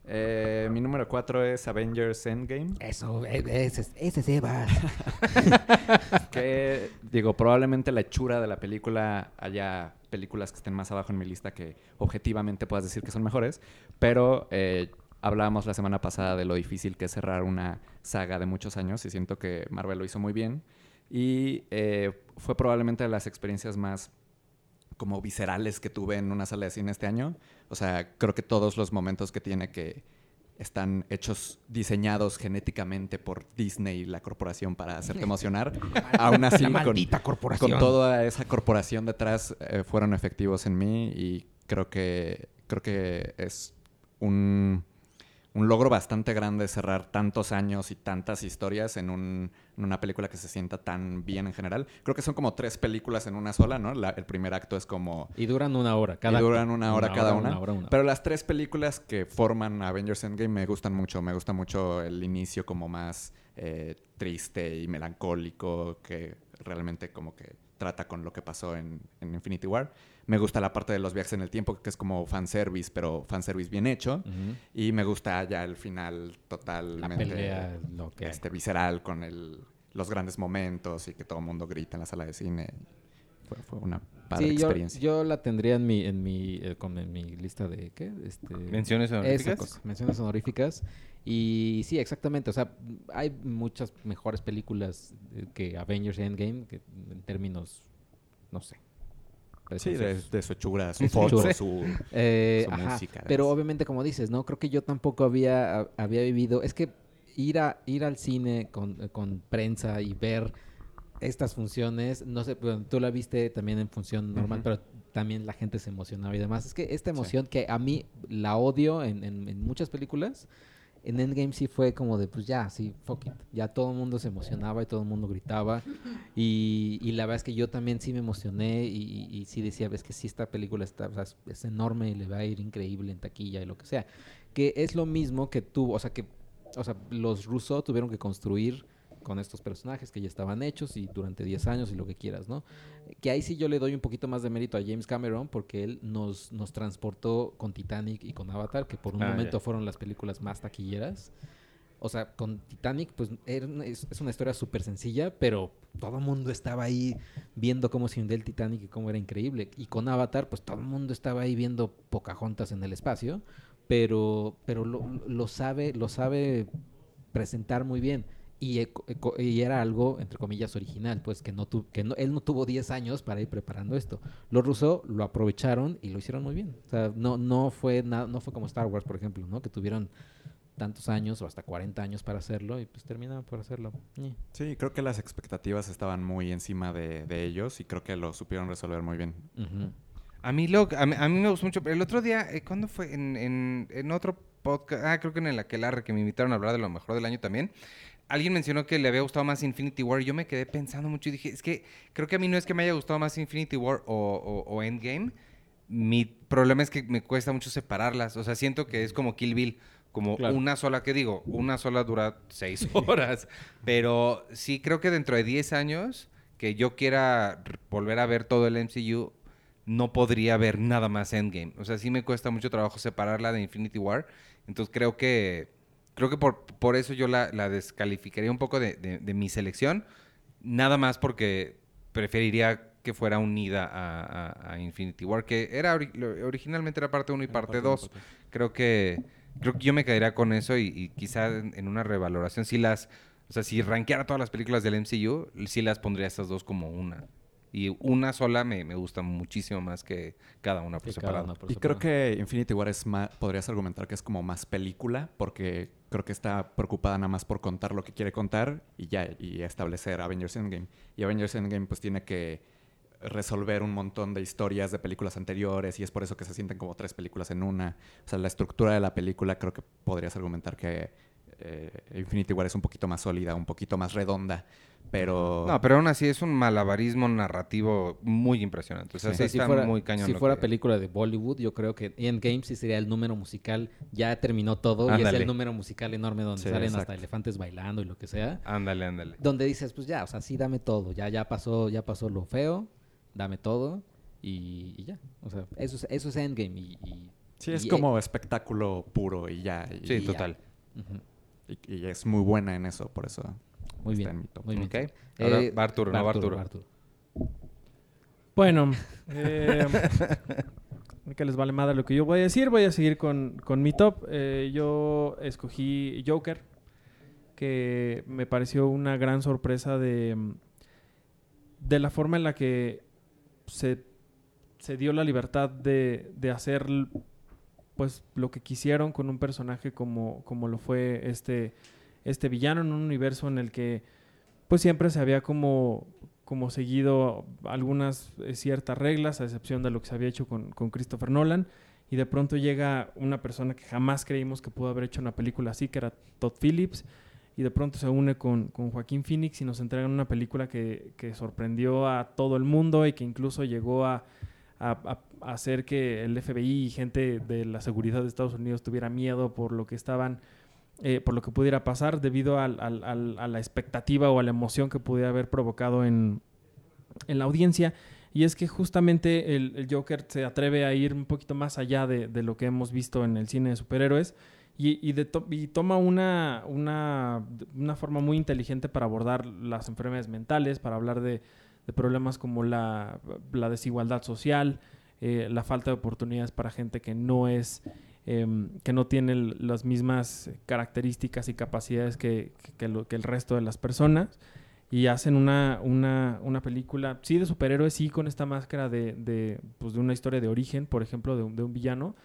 Eh, mi número cuatro es Avengers Endgame. Eso, ese, es- ese es Eva. [LAUGHS] Que, digo, probablemente la hechura de la película haya películas que estén más abajo en mi lista que objetivamente puedas decir que son mejores. Pero eh, hablábamos la semana pasada de lo difícil que es cerrar una saga de muchos años y siento que Marvel lo hizo muy bien. Y eh, fue probablemente de las experiencias más como viscerales que tuve en una sala de cine este año. O sea, creo que todos los momentos que tiene que están hechos, diseñados genéticamente por Disney, la corporación, para hacerte [LAUGHS] emocionar. Aún así, La con, corporación. con toda esa corporación detrás, eh, fueron efectivos en mí y creo que, creo que es un, un logro bastante grande cerrar tantos años y tantas historias en, un- en una película que se sienta tan bien en general. Creo que son como tres películas en una sola, ¿no? La- el primer acto es como... Y duran una hora cada y duran una hora cada una. Una hora, una. Pero las tres películas que forman Avengers Endgame me gustan mucho. Me gusta mucho el inicio como más eh, triste y melancólico, que realmente como que trata con lo que pasó en, en Infinity War. Me gusta la parte de los viajes en el tiempo, que es como fanservice, pero fanservice bien hecho. Y me gusta ya el final totalmente La pelea, lo que este, visceral con el, los grandes momentos y que todo el mundo grita en la sala de cine. Fue, fue una padre Sí, yo, experiencia. yo la tendría en mi, en mi, eh, con, en mi lista de, ¿qué? Este, ¿Menciones honoríficas? menciones honoríficas. Y sí, exactamente. O sea, hay muchas mejores películas eh, que Avengers Endgame, que en términos, no sé. Sí, de, de su hechura, su foto, su... [LAUGHS] Eh, su ajá, música, Pero obviamente, como dices, ¿no? Creo que yo tampoco había, a- había vivido. Es que ir, a, ir al cine con, con prensa y ver estas funciones, no sé, tú la viste también en función normal, pero también la gente se emocionaba y demás. Es que esta emoción que a mí la odio en, en- en muchas películas, en Endgame sí fue como de, pues ya, sí, fuck it. Ya todo el mundo se emocionaba y todo el mundo gritaba. Y, y la verdad es que yo también sí me emocioné y, sí decía, ves que sí, esta película está, es, enorme y le va a ir increíble en taquilla y lo que sea. Que es lo mismo que tuvo, o sea, que o sea, los Rousseau tuvieron que construir con estos personajes que ya estaban hechos y durante 10 años y lo que quieras, ¿no? Que ahí sí yo le doy un poquito más de mérito a James Cameron porque él nos, nos transportó con Titanic y con Avatar, que por un Ah, momento ya. fueron las películas más taquilleras. O sea, con Titanic, pues es, una historia súper sencilla, pero todo el mundo estaba ahí viendo cómo se hundía el Titanic y cómo era increíble. Y con Avatar, pues todo el mundo estaba ahí viendo Pocahontas en el espacio, pero, pero lo, lo sabe, lo sabe presentar muy bien. Y, eco- eco- y era algo, entre comillas, original, pues que no tu- que no, él no tuvo 10 años para ir preparando esto. Los rusos lo aprovecharon y lo hicieron muy bien. O sea, no, no, fue nada, no fue como Star Wars, por ejemplo, ¿no? Que tuvieron tantos años o hasta 40 años para hacerlo y pues terminaron por hacerlo. Sí, creo que las expectativas estaban muy encima de, de ellos y creo que lo supieron resolver muy bien. A mí, lo, a, mí, a mí me gustó mucho. pero El otro día, eh, ¿cuándo fue? En, en, en otro podcast. Ah, creo que en el Aquelarre, que me invitaron a hablar de lo mejor del año también. Alguien mencionó que le había gustado más Infinity War. Yo me quedé pensando mucho y dije, es que creo que a mí no es que me haya gustado más Infinity War o, o- o Endgame. Mi problema es que me cuesta mucho separarlas. O sea, siento que es como Kill Bill. Como Claro. una sola, que digo? Una sola dura seis [LAUGHS] horas. Pero sí creo que dentro de 10 años que yo quiera volver a ver todo el MCU, no podría ver nada más Endgame. O sea, sí me cuesta mucho trabajo separarla de Infinity War. Entonces creo que creo que por, por eso yo la, la descalificaría un poco de, de- de mi selección. Nada más porque preferiría que fuera unida a, a- a Infinity War, que era ori- originalmente era parte 1 y parte 2. Creo que creo que yo me quedaría con eso y, y quizá en, en una revaloración si las o sea, si rankeara todas las películas del MCU, sí las pondría estas dos como una. Y una sola me, me gusta muchísimo más que cada una por separado. una por Y creo que Infinity War es más, podrías argumentar que es como más película, porque creo que está preocupada nada más por contar lo que quiere contar y ya, y establecer Avengers Endgame. Y Avengers Endgame pues tiene que resolver un montón de historias de películas anteriores y es por eso que se sienten como tres películas en una. O sea, la estructura de la película creo que podrías argumentar que eh, Infinity War es un poquito más sólida, un poquito más redonda, pero... No, pero aún así es un malabarismo narrativo muy impresionante. O sea, sí si está fuera, muy cañón. si fuera que- película de Bollywood, yo creo que Endgame sí sería el número musical. Ya terminó todo y es el número musical enorme donde Sí, salen exacto. hasta elefantes bailando y lo que sea. Ándale, ándale. Donde dices, pues ya, o sea, sí dame todo. Ya, ya pasó, ya pasó lo feo, dame todo y, y ya. O sea, eso es, eso es Endgame y... y- Sí, es y- como espectáculo puro y ya. Y, Sí, y ya. total. Ujú. Y- y es muy buena en eso, por eso Muy está bien, en mi top. muy bien. Ok. Ahora Eh, va Arturo, no va Arturo. Bueno, [LAUGHS] eh, que les vale madre lo que yo voy a decir. Voy a seguir con, con mi top. Eh, yo escogí Joker, que me pareció una gran sorpresa de, de la forma en la que se, se dio la libertad de, de hacer pues lo que quisieron con un personaje como, como lo fue este, este villano en un universo en el que pues siempre se había como, como seguido algunas eh, ciertas reglas, a excepción de lo que se había hecho con, con Christopher Nolan. Y de pronto llega una persona que jamás creímos que pudo haber hecho una película así, que era Todd Phillips. Y de pronto se une con, con Joaquín Phoenix y nos entregan una película que, que sorprendió a todo el mundo y que incluso llegó a, a- a- hacer que el FBI y gente de la seguridad de Estados Unidos tuviera miedo por lo que estaban eh, por lo que pudiera pasar debido al- al- al- a la expectativa o a la emoción que pudiera haber provocado en, en la audiencia. Y es que justamente el, el Joker se atreve a ir un poquito más allá de, de lo que hemos visto en el cine de superhéroes y, y de to- y toma una, una, una forma muy inteligente para abordar las enfermedades mentales, para hablar de, de problemas como la, la desigualdad social, eh, la falta de oportunidades para gente que no es em, que no tiene las mismas características y capacidades que, que el resto de las personas. Y hacen una, una, una película, sí de superhéroes, sí con esta máscara de, de, pues, de una historia de origen, por ejemplo, de un, de un villano,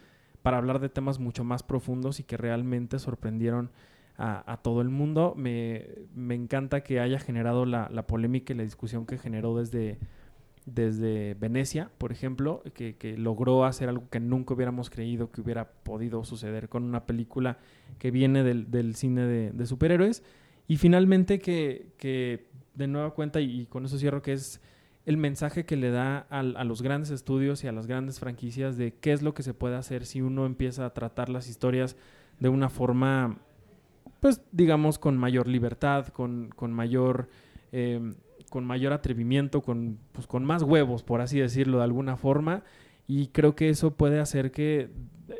para hablar de temas mucho más profundos y que realmente sorprendieron a, a todo el mundo. Me, me encanta que haya generado la, polémica y la discusión que generó desde, desde Venecia, por ejemplo, que, que logró hacer algo que nunca hubiéramos creído que hubiera podido suceder con una película que viene del, del cine de, superhéroes. Y finalmente que, que de nueva cuenta, y, con eso cierro, que es el mensaje que le da al- a los grandes estudios y a las grandes franquicias de qué es lo que se puede hacer si uno empieza a tratar las historias de una forma, pues digamos, con mayor libertad, con, con mayor... eh, con mayor atrevimiento, con, pues, con más huevos, por así decirlo, de alguna forma. Y creo que eso puede hacer que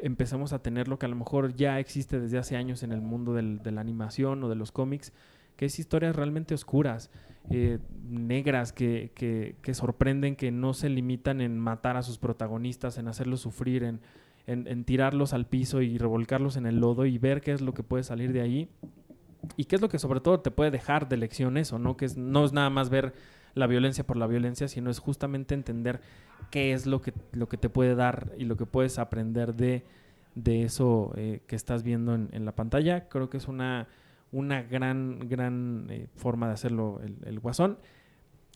empecemos a tener lo que a lo mejor ya existe desde hace años en el mundo del- de la animación o de los cómics, que es historias realmente oscuras, eh, negras, que, que- que sorprenden, que no se limitan en matar a sus protagonistas, en hacerlos sufrir, en, en- tirarlos al piso y revolcarlos en el lodo y ver qué es lo que puede salir de ahí. Y qué es lo que sobre todo te puede dejar de lección eso, ¿no? Que es, no es nada más ver la violencia por la violencia, sino es justamente entender qué es lo que, lo que te puede dar y lo que puedes aprender de, de eso eh, que estás viendo en, en la pantalla. Creo que es una, una gran, gran eh, forma de hacerlo el, el Guasón.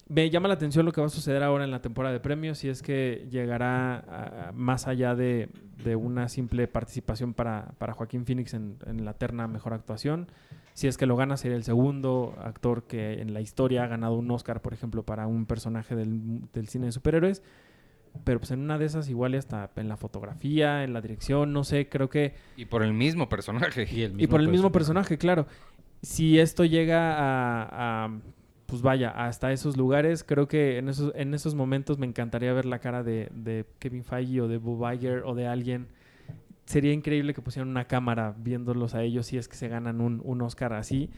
Me llama la atención lo que va a suceder ahora en la temporada de premios, si es que llegará a- más allá de, de una simple participación para, para Joaquín Phoenix en, en la terna Mejor Actuación. Si es que lo gana, sería el segundo actor que en la historia ha ganado un Oscar, por ejemplo, para un personaje del, del cine de superhéroes. Pero pues en una de esas igual y hasta en la fotografía, en la dirección, no sé, creo que Y por el mismo personaje. Y, el y por el mismo personaje, claro. Si esto llega a, a, pues vaya, hasta esos lugares. Creo que en esos, en esos momentos me encantaría ver la cara de, de Kevin Feige o de Bob Iger o de alguien. Sería increíble que pusieran una cámara viéndolos a ellos si es que se ganan un, un Oscar así,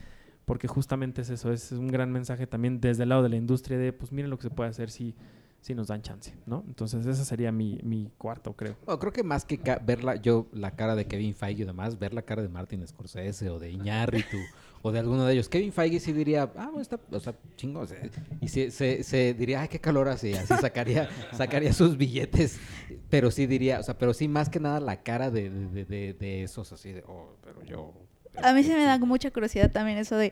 porque justamente es eso, es un gran mensaje también desde el lado de la industria de, pues miren lo que se puede hacer si, si nos dan chance, ¿no? Entonces ese sería mi, mi cuarto, creo. Bueno, creo que más que ca- ver la, yo la cara de Kevin Feige y demás, ver la cara de Martin Scorsese o de Iñárritu o de alguno de ellos. Kevin Feige sí diría, ah, bueno, está, o sea, chingo. y se, se, se diría, ay, qué calor hace. Así sacaría, [LAUGHS] sacaría sus billetes. Pero sí diría, o sea, pero sí más que nada la cara de, de, de- esos así de, oh, pero yo. A mí se me da mucha curiosidad también eso de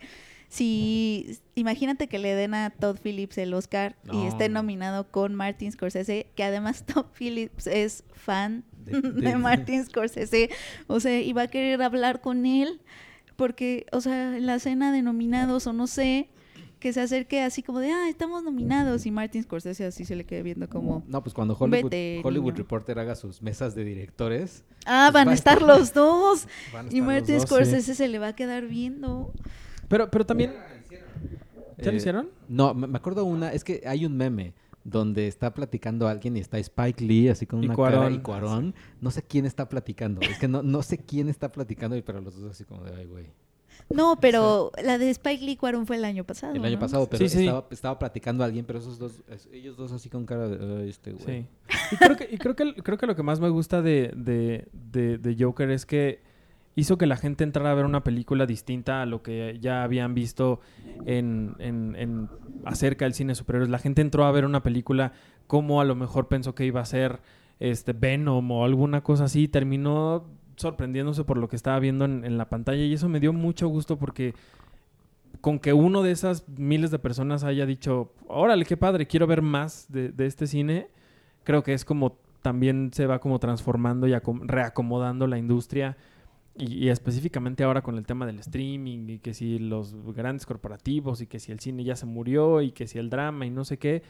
si imagínate que le den a Todd Phillips el Oscar y esté nominado con Martin Scorsese, que además Todd Phillips es fan De- de, de- Martin Scorsese, o sea, y va a querer hablar con él porque, o sea, en la cena de nominados o no sé, que se acerque así como de, ah, estamos nominados y Martin Scorsese así se le quede viendo como, No, pues cuando Hollywood, Vete, Hollywood. Reporter haga sus mesas de directores, ah, Pues van va a estar estar- los dos [LAUGHS] van a y estar los Martin dos, sí. Scorsese se le va a quedar viendo. Pero, pero también... ¿Ya Eh, lo hicieron? No, me me acuerdo una, es que hay un meme donde está platicando alguien y está Spike Lee así con Y una cara Cuarón. y Cuarón. No sé quién está platicando, es que no, no sé quién está platicando, pero los dos así como de, ay, güey. No, pero la de Spike Lee Cuarón fue el año pasado. El año ¿no? pasado, pero Sí, sí. Estaba, estaba platicando alguien, pero esos dos, ellos dos así con cara de, "Ay, este güey. Sí. Y creo que, y creo que, creo que lo que más me gusta de, de, de- de Joker es que hizo que la gente entrara a ver una película distinta a lo que ya habían visto en, acerca del cine superhéroes. La gente entró a ver una película como a lo mejor pensó que iba a ser este Venom o alguna cosa así. y Terminó sorprendiéndose por lo que estaba viendo en, la pantalla y eso me dio mucho gusto porque con que uno de esas miles de personas haya dicho, órale, qué padre, quiero ver más de, de este cine, creo que es como también se va como transformando y acom- reacomodando la industria y, y específicamente ahora con el tema del streaming y que si los grandes corporativos y que si el cine ya se murió y que si el drama y no sé qué,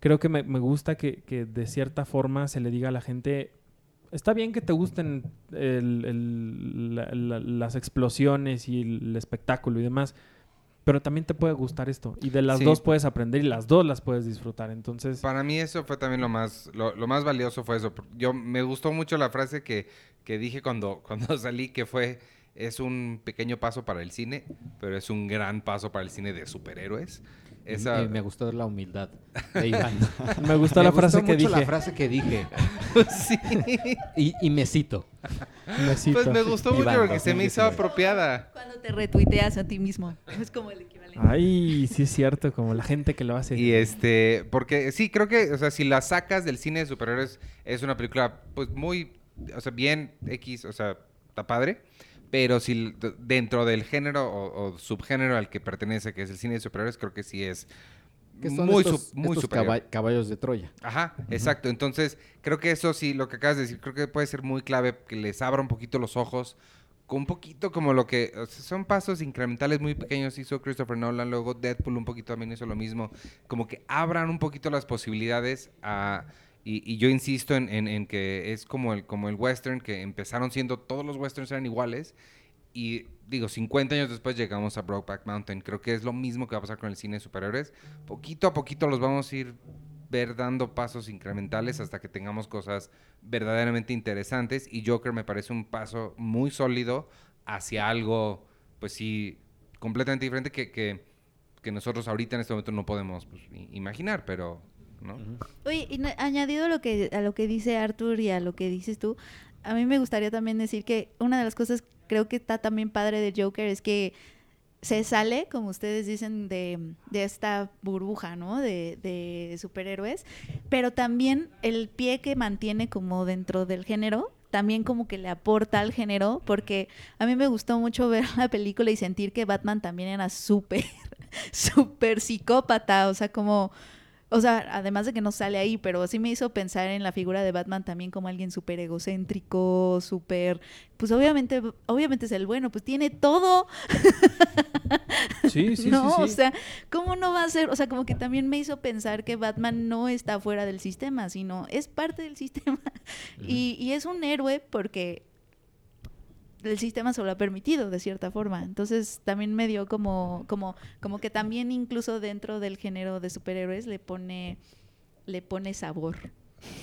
creo que me, gusta que, de cierta forma se le diga a la gente, está bien que te gusten el- el- la- la- las explosiones y el espectáculo y demás, pero también te puede gustar esto. Y de las Sí. dos puedes aprender y las dos las puedes disfrutar. Entonces, Para mí eso fue también lo más, lo, lo más valioso fue eso. Yo me gustó mucho la frase que, que dije cuando, [LAUGHS] cuando salí, que fue, es un pequeño paso para el cine, pero es un gran paso para el cine de superhéroes. Esa, me gustó la humildad de [LAUGHS] Iván. me gustó la frase que mucho dije. la frase que dije. [LAUGHS] sí. Y, y me cito. Me cito. Pues me gustó mucho porque se me hizo 2019. apropiada. Cuando te retuiteas a ti mismo. Es como el equivalente. Ay, sí es cierto, como la gente que lo hace. Y este, porque sí, creo que, o sea, si la sacas del cine de superhéroes, es una película, pues muy, o sea, bien X, o sea, está padre. Pero si dentro del género o, o subgénero al que pertenece, que es el cine de superhéroes, creo que sí es Que son muy, estos, muy estos superior. caba- caballos de Troya. Ajá, exacto. Entonces, creo que eso sí, lo que acabas de decir, creo que puede ser muy clave que les abra un poquito los ojos, con un poquito como lo que, o sea, son pasos incrementales muy pequeños, hizo Christopher Nolan, luego Deadpool un poquito también hizo lo mismo, como que abran un poquito las posibilidades a... Y, y yo insisto en, que es como el, como el western, que empezaron siendo, todos los westerns eran iguales, y digo, 50 años después llegamos a Brokeback Mountain. Creo que es lo mismo que va a pasar con el cine de superhéroes. Poquito a poquito los vamos a ir ver dando pasos incrementales hasta que tengamos cosas verdaderamente interesantes. Y Joker me parece un paso muy sólido hacia algo, pues sí, completamente diferente que, que, que nosotros ahorita en este momento no podemos pues, imaginar, pero... ¿no? Oye, y añadido a lo que a lo que dice Arthur y a lo que dices tú, a mí me gustaría también decir que una de las cosas creo que está también padre de Joker es que se sale, como ustedes dicen, de, de esta burbuja, ¿no? De, de superhéroes, pero también el pie que mantiene como dentro del género, también como que le aporta al género, porque a mí me gustó mucho ver [LAUGHS] la película y sentir que Batman también era súper, [LAUGHS] súper psicópata, o sea, como... O sea, además de que no sale ahí, pero sí me hizo pensar en la figura de Batman también como alguien súper egocéntrico, súper... Pues obviamente, obviamente es el bueno, pues tiene todo, Sí, sí, [LAUGHS] ¿no? sí, sí. O sea, ¿cómo no va a ser? O sea, como que también me hizo pensar que Batman no está fuera del sistema, sino es parte del [LAUGHS] sistema. y, y es un héroe porque el sistema se lo ha permitido de cierta forma. Entonces también me dio como, como, como que también incluso dentro del género de superhéroes le pone, le pone sabor.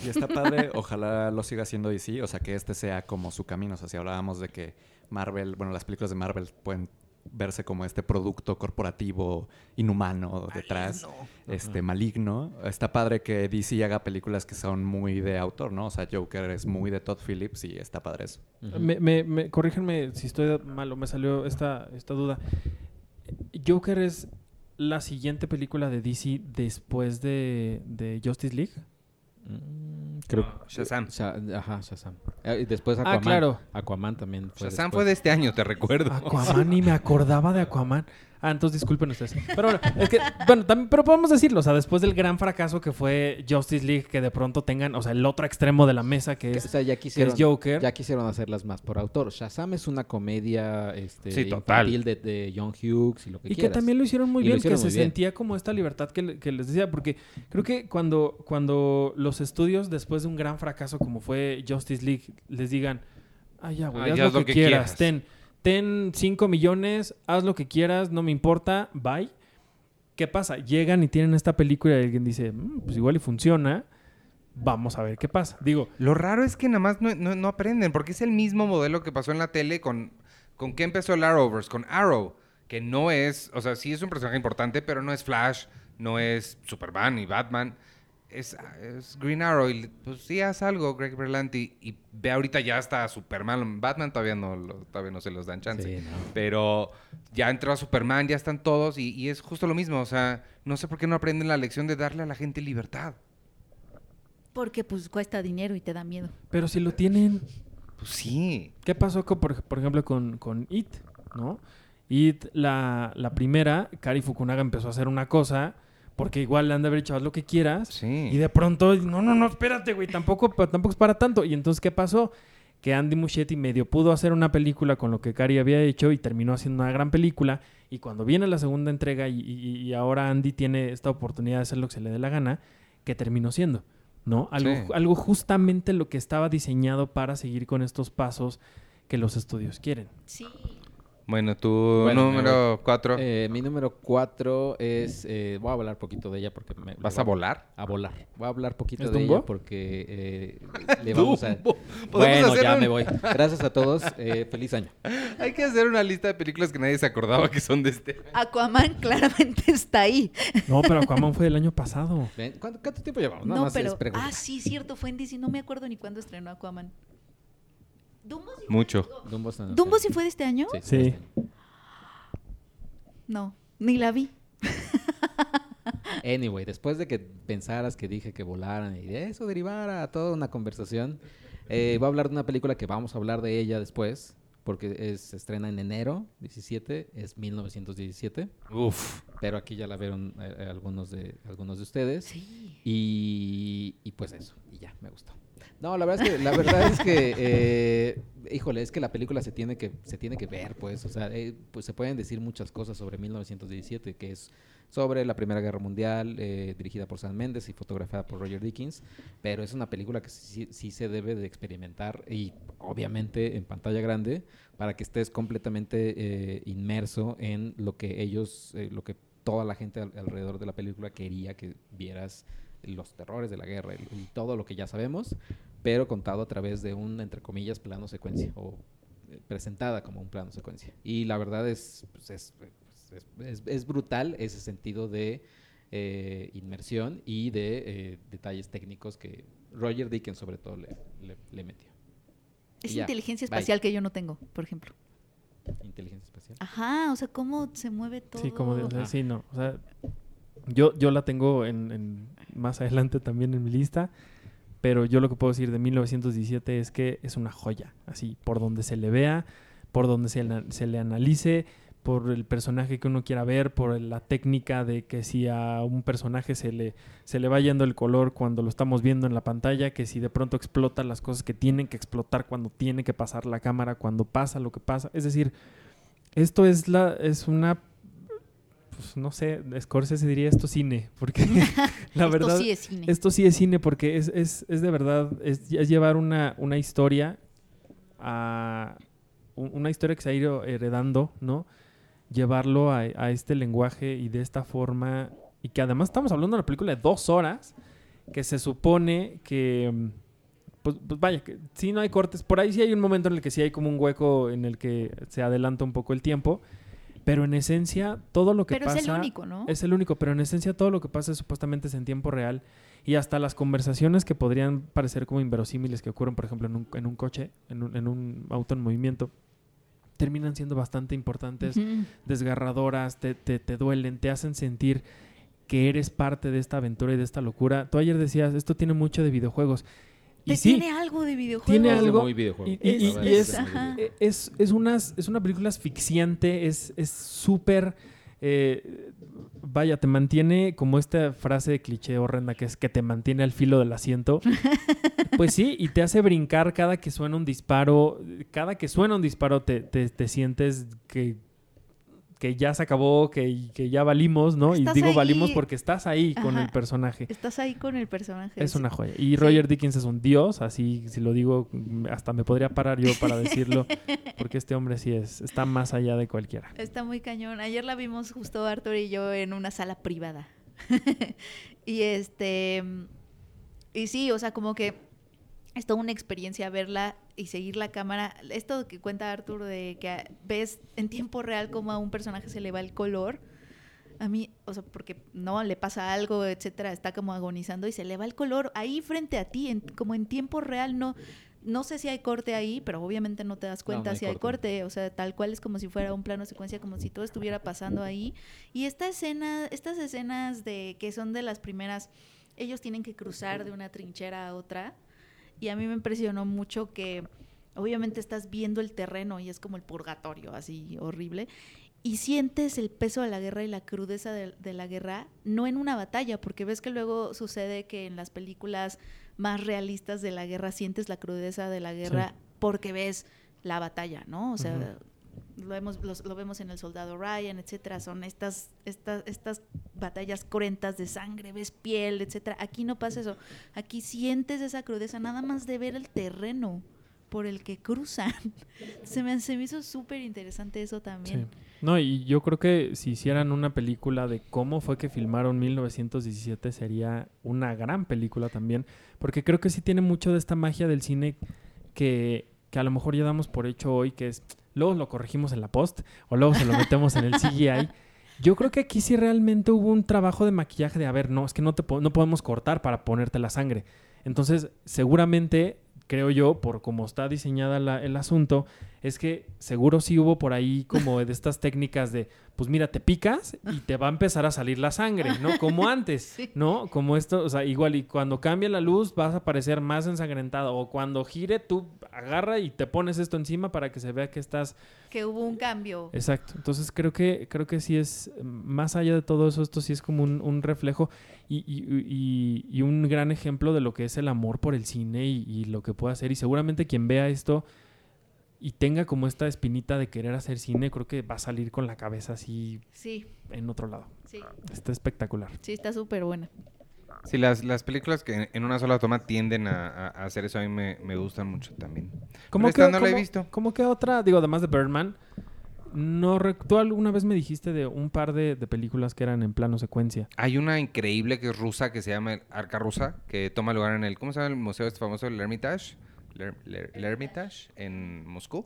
Y está padre, ojalá lo siga haciendo DC, o sea, que este sea como su camino. O sea, si hablábamos de que Marvel, bueno, las películas de Marvel pueden verse como este producto corporativo inhumano detrás, este maligno. Está padre que DC haga películas que son muy de autor, ¿no? O sea, Joker es muy de Todd Phillips y está padre eso. Ujú. Me, me, me- corríjanme si estoy mal o me salió esta, esta duda. Joker es la siguiente película de DC después de, de Justice League. Mm, creo Shazam. Sha- ajá, Shazam. Eh, y después Ah, Aquaman. claro. Aquaman también fue Shazam después. fue de este año, te recuerdo. Aquaman, ni me acordaba de Aquaman. Ah, entonces disculpen ustedes. Pero bueno, es que, bueno, también, pero podemos decirlo, o sea, después del gran fracaso que fue Justice League, que de pronto tengan, o sea, el otro extremo de la mesa que es, o sea, ya que quisieron, es Joker. ya quisieron hacerlas más por autor. Shazam es una comedia este, Sí, total. infantil de, de John Hughes y lo que Y que también lo hicieron muy Y bien, hicieron que muy se bien. sentía como esta libertad que, le- que les decía, porque creo que cuando, cuando los estudios, después de un gran fracaso como fue Justice League, les digan, ah, ya, güey, Ah, haz ya lo, haz que, lo que quieras, quieras". ten, ten 5 millones, haz lo que quieras, no me importa, bye. ¿Qué pasa? Llegan y tienen esta película y alguien dice, "Mm, pues igual y funciona, vamos a ver qué pasa. Digo, Lo raro es que nada más no, no- aprenden, porque es el mismo modelo que pasó en la tele con... ¿Con qué empezó el Arrowverse? Con Arrow, que no es... O sea, sí es un personaje importante, pero no es Flash, no es Superman ni Batman. Es, es Green Arrow y pues sí, haz algo, Greg Berlanti. Y ve ahorita ya está Superman. Batman todavía no, lo- todavía no se los dan chance. Sí, no. Pero ya entró a Superman, ya están todos y, y es justo lo mismo. O sea, no sé por qué no aprenden la lección de darle a la gente libertad. Porque pues cuesta dinero y te da miedo. pero si lo tienen, Pues sí. ¿Qué pasó, con, por, por ejemplo, con, con It? ¿no? It, la, la primera, Kari Fukunaga empezó a hacer una cosa, porque igual le han de haber dicho, haz lo que quieras, Sí. y de pronto, no, no, no, espérate, güey, tampoco, tampoco es para tanto. Y entonces, ¿qué pasó? Que Andy Muschietti medio pudo hacer una película con lo que Kari había hecho y terminó haciendo una gran película. Y cuando viene la segunda entrega y, y- y ahora Andy tiene esta oportunidad de hacer lo que se le dé la gana, que terminó siendo, ¿no? Algo, Sí. algo justamente lo que estaba diseñado para seguir con estos pasos que los estudios quieren. Sí. Bueno, tu Bueno, número cuatro. Eh, mi número cuatro es... eh, voy a hablar poquito de ella porque... Me, ¿Vas a volar? A volar. Voy a hablar poquito ¿Es de Dumbo? ella porque eh, le [LAUGHS] vamos a... Dumbo. ¿Podemos Bueno, hacer ya un- me voy. Gracias a todos. eh, feliz año. [LAUGHS] Hay que hacer una lista de películas que nadie se acordaba que son de este. Aquaman [LAUGHS] claramente está ahí. No, pero Aquaman fue el año pasado. ¿Cuánto, cuánto tiempo llevamos? Nada no, más pero. Ah, sí, cierto, fue en DC. No me acuerdo ni cuándo estrenó Aquaman. ¿Dumbo sí, Mucho. Dumbo, en- ¿Dumbo sí fue de este año? Sí. Sí. este año. No, ni la vi. [LAUGHS] Anyway, después de que pensaras que dije que volaran y de eso derivara toda una conversación, eh, voy a hablar de una película que vamos a hablar de ella después, porque es, se estrena en enero 17, es 1917, Uf. pero aquí ya la vieron eh, eh, algunos, de, algunos de ustedes. Sí. Y, y pues eso, y ya, me gustó. No, la verdad es que, la verdad es que eh, híjole, es que la película se tiene que, se tiene que ver, pues. O sea, eh, pues se pueden decir muchas cosas sobre 1917, que es sobre la Primera Guerra Mundial, eh, dirigida por Sam Mendes y fotografiada por Roger Dickens, pero es una película que sí, sí se debe de experimentar y obviamente en pantalla grande para que estés completamente eh, inmerso en lo que ellos, eh, lo que toda la gente al- alrededor de la película quería que vieras los terrores de la guerra y, todo lo que ya sabemos, pero contado a través de un, entre comillas, plano secuencia o eh, presentada como un plano secuencia. Y la verdad es, pues, es, es- es- es brutal ese sentido de eh, inmersión y de eh, detalles técnicos que Roger Dickens sobre todo le, le- le metió. Es ya, inteligencia bye. espacial que yo no tengo, por ejemplo. Inteligencia espacial. Ajá, o sea, cómo se mueve todo. Sí, como de, o sea, Ah. sí, no. O sea, yo, yo la tengo en, en- más adelante también en mi lista, pero yo lo que puedo decir de 1917 es que es una joya, así, por donde se le vea, por donde se, se le analice, por el personaje que uno quiera ver, por la técnica de que si a un personaje se le, se le va yendo el color cuando lo estamos viendo en la pantalla, que si de pronto explota las cosas que tienen que explotar cuando tiene que pasar la cámara, cuando pasa lo que pasa. Es decir, esto es la es una pues no sé, Scorsese diría esto cine, porque [LAUGHS] [LAUGHS] la Esto verdad sí es cine. esto sí es cine porque es, es, es de verdad, es, es llevar una, una historia a, un- una historia que se ha ido heredando, ¿no? Llevarlo a, a este lenguaje y de esta forma, y que además estamos hablando de una película de dos horas, que se supone que, pues, pues vaya, que sí no hay cortes, por ahí sí hay un momento en el que sí hay como un hueco en el que se adelanta un poco el tiempo, pero en esencia todo lo que Pero pasa... es el único, ¿no? Es el único, pero en esencia todo lo que pasa supuestamente es en tiempo real y hasta las conversaciones que podrían parecer como inverosímiles que ocurren, por ejemplo, en un, en un coche, en un, en un auto en movimiento, terminan siendo bastante importantes, desgarradoras, te, te, te duelen, te hacen sentir que eres parte de esta aventura y de esta locura. Tú ayer decías, esto tiene mucho de videojuegos. Y Te sí, tiene algo de videojuego. Tiene Es algo- muy videojuego. y- es- Es, es, unas, es una película asfixiante, es es súper... eh, vaya, te mantiene como esta frase de cliché horrenda que es que te mantiene al filo del asiento. [LAUGHS] Pues sí, y te hace brincar cada que suena un disparo. Cada que suena un disparo te, te- te sientes que, que ya se acabó, que, que ya valimos, ¿no? Estás y digo ahí. valimos porque estás ahí con el personaje. Estás ahí con el personaje. Es sí. una joya. Y Roger Dickens es un dios, así si lo digo, hasta me podría parar yo para decirlo, [LAUGHS] porque este hombre sí es, está más allá de cualquiera. Está muy cañón. Ayer la vimos justo Arthur y yo en una sala privada. [LAUGHS] y este. Y sí, o sea, como que es toda una experiencia verla y seguir la cámara. Esto que cuenta Arthur de que ves en tiempo real cómo a un personaje se le va el color. A mí, o sea, porque no le pasa algo, etcétera, está como agonizando y se le va el color ahí frente a ti, en- como en tiempo real, no. No sé si hay corte ahí, pero obviamente no te das cuenta no hay si hay corte. corte. O sea, tal cual es como si fuera un plano secuencia, como si todo estuviera pasando ahí. Y esta escena, estas escenas de que son de las primeras, ellos tienen que cruzar de una trinchera a otra. Y a mí me impresionó mucho que obviamente estás viendo el terreno y es como el purgatorio, así horrible. Y sientes el peso de la guerra y la crudeza de, de la guerra, no en una batalla, porque ves que luego sucede que en las películas más realistas de la guerra sientes la crudeza de la guerra porque ves la batalla, ¿no? O sea, lo, vemos, los- lo vemos en El Soldado Ryan, etcétera. Son estas, estas, estas batallas cruentas de sangre, ves piel, etcétera. Aquí no pasa eso. Aquí sientes esa crudeza nada más de ver el terreno por el que cruzan. [LAUGHS] Se me, se me hizo súper interesante eso también. No, y yo creo que si hicieran una película de cómo fue que filmaron 1917 sería una gran película también, porque creo que sí tiene mucho de esta magia del cine que, que a lo mejor ya damos por hecho hoy, que es luego lo corregimos en la post o luego se lo metemos en el CGI. Yo creo que aquí sí realmente hubo un trabajo de maquillaje de, a ver, no, es que no, te no podemos cortar para ponerte la sangre. Entonces, seguramente, creo yo, por cómo está diseñada el asunto, es que seguro sí hubo por ahí como de estas técnicas de, pues mira, te picas y te va a empezar a salir la sangre, ¿no? Como [LAUGHS] antes, Sí. ¿no? Como esto, o sea, igual y cuando cambie la luz vas a parecer más ensangrentado o cuando gire tú agarra y te pones esto encima para que se vea que estás Que hubo un cambio. Exacto. Entonces creo que, creo que sí es, más allá de todo eso, esto sí es como un, un reflejo y, y- y- y un gran ejemplo de lo que es el amor por el cine y, y lo que puede hacer. Y seguramente quien vea esto y tenga como esta espinita de querer hacer cine, creo que va a salir con la cabeza así Sí, en otro lado. sí. Está espectacular. Sí, está súper buena. Sí, las, las películas que en- una sola toma tienden a, hacer eso a mí me, me gustan mucho también. ¿Cómo esta que, no la he cómo- visto. cómo que otra? Digo, además de Birdman, no tú alguna vez me dijiste de un par de, de películas que eran en plano secuencia. Hay una increíble que es rusa que se llama el Arca Rusa, que toma lugar en el, ¿cómo se llama el museo este famoso? El Hermitage, el, Her- el Her- el Hermitage en Moscú.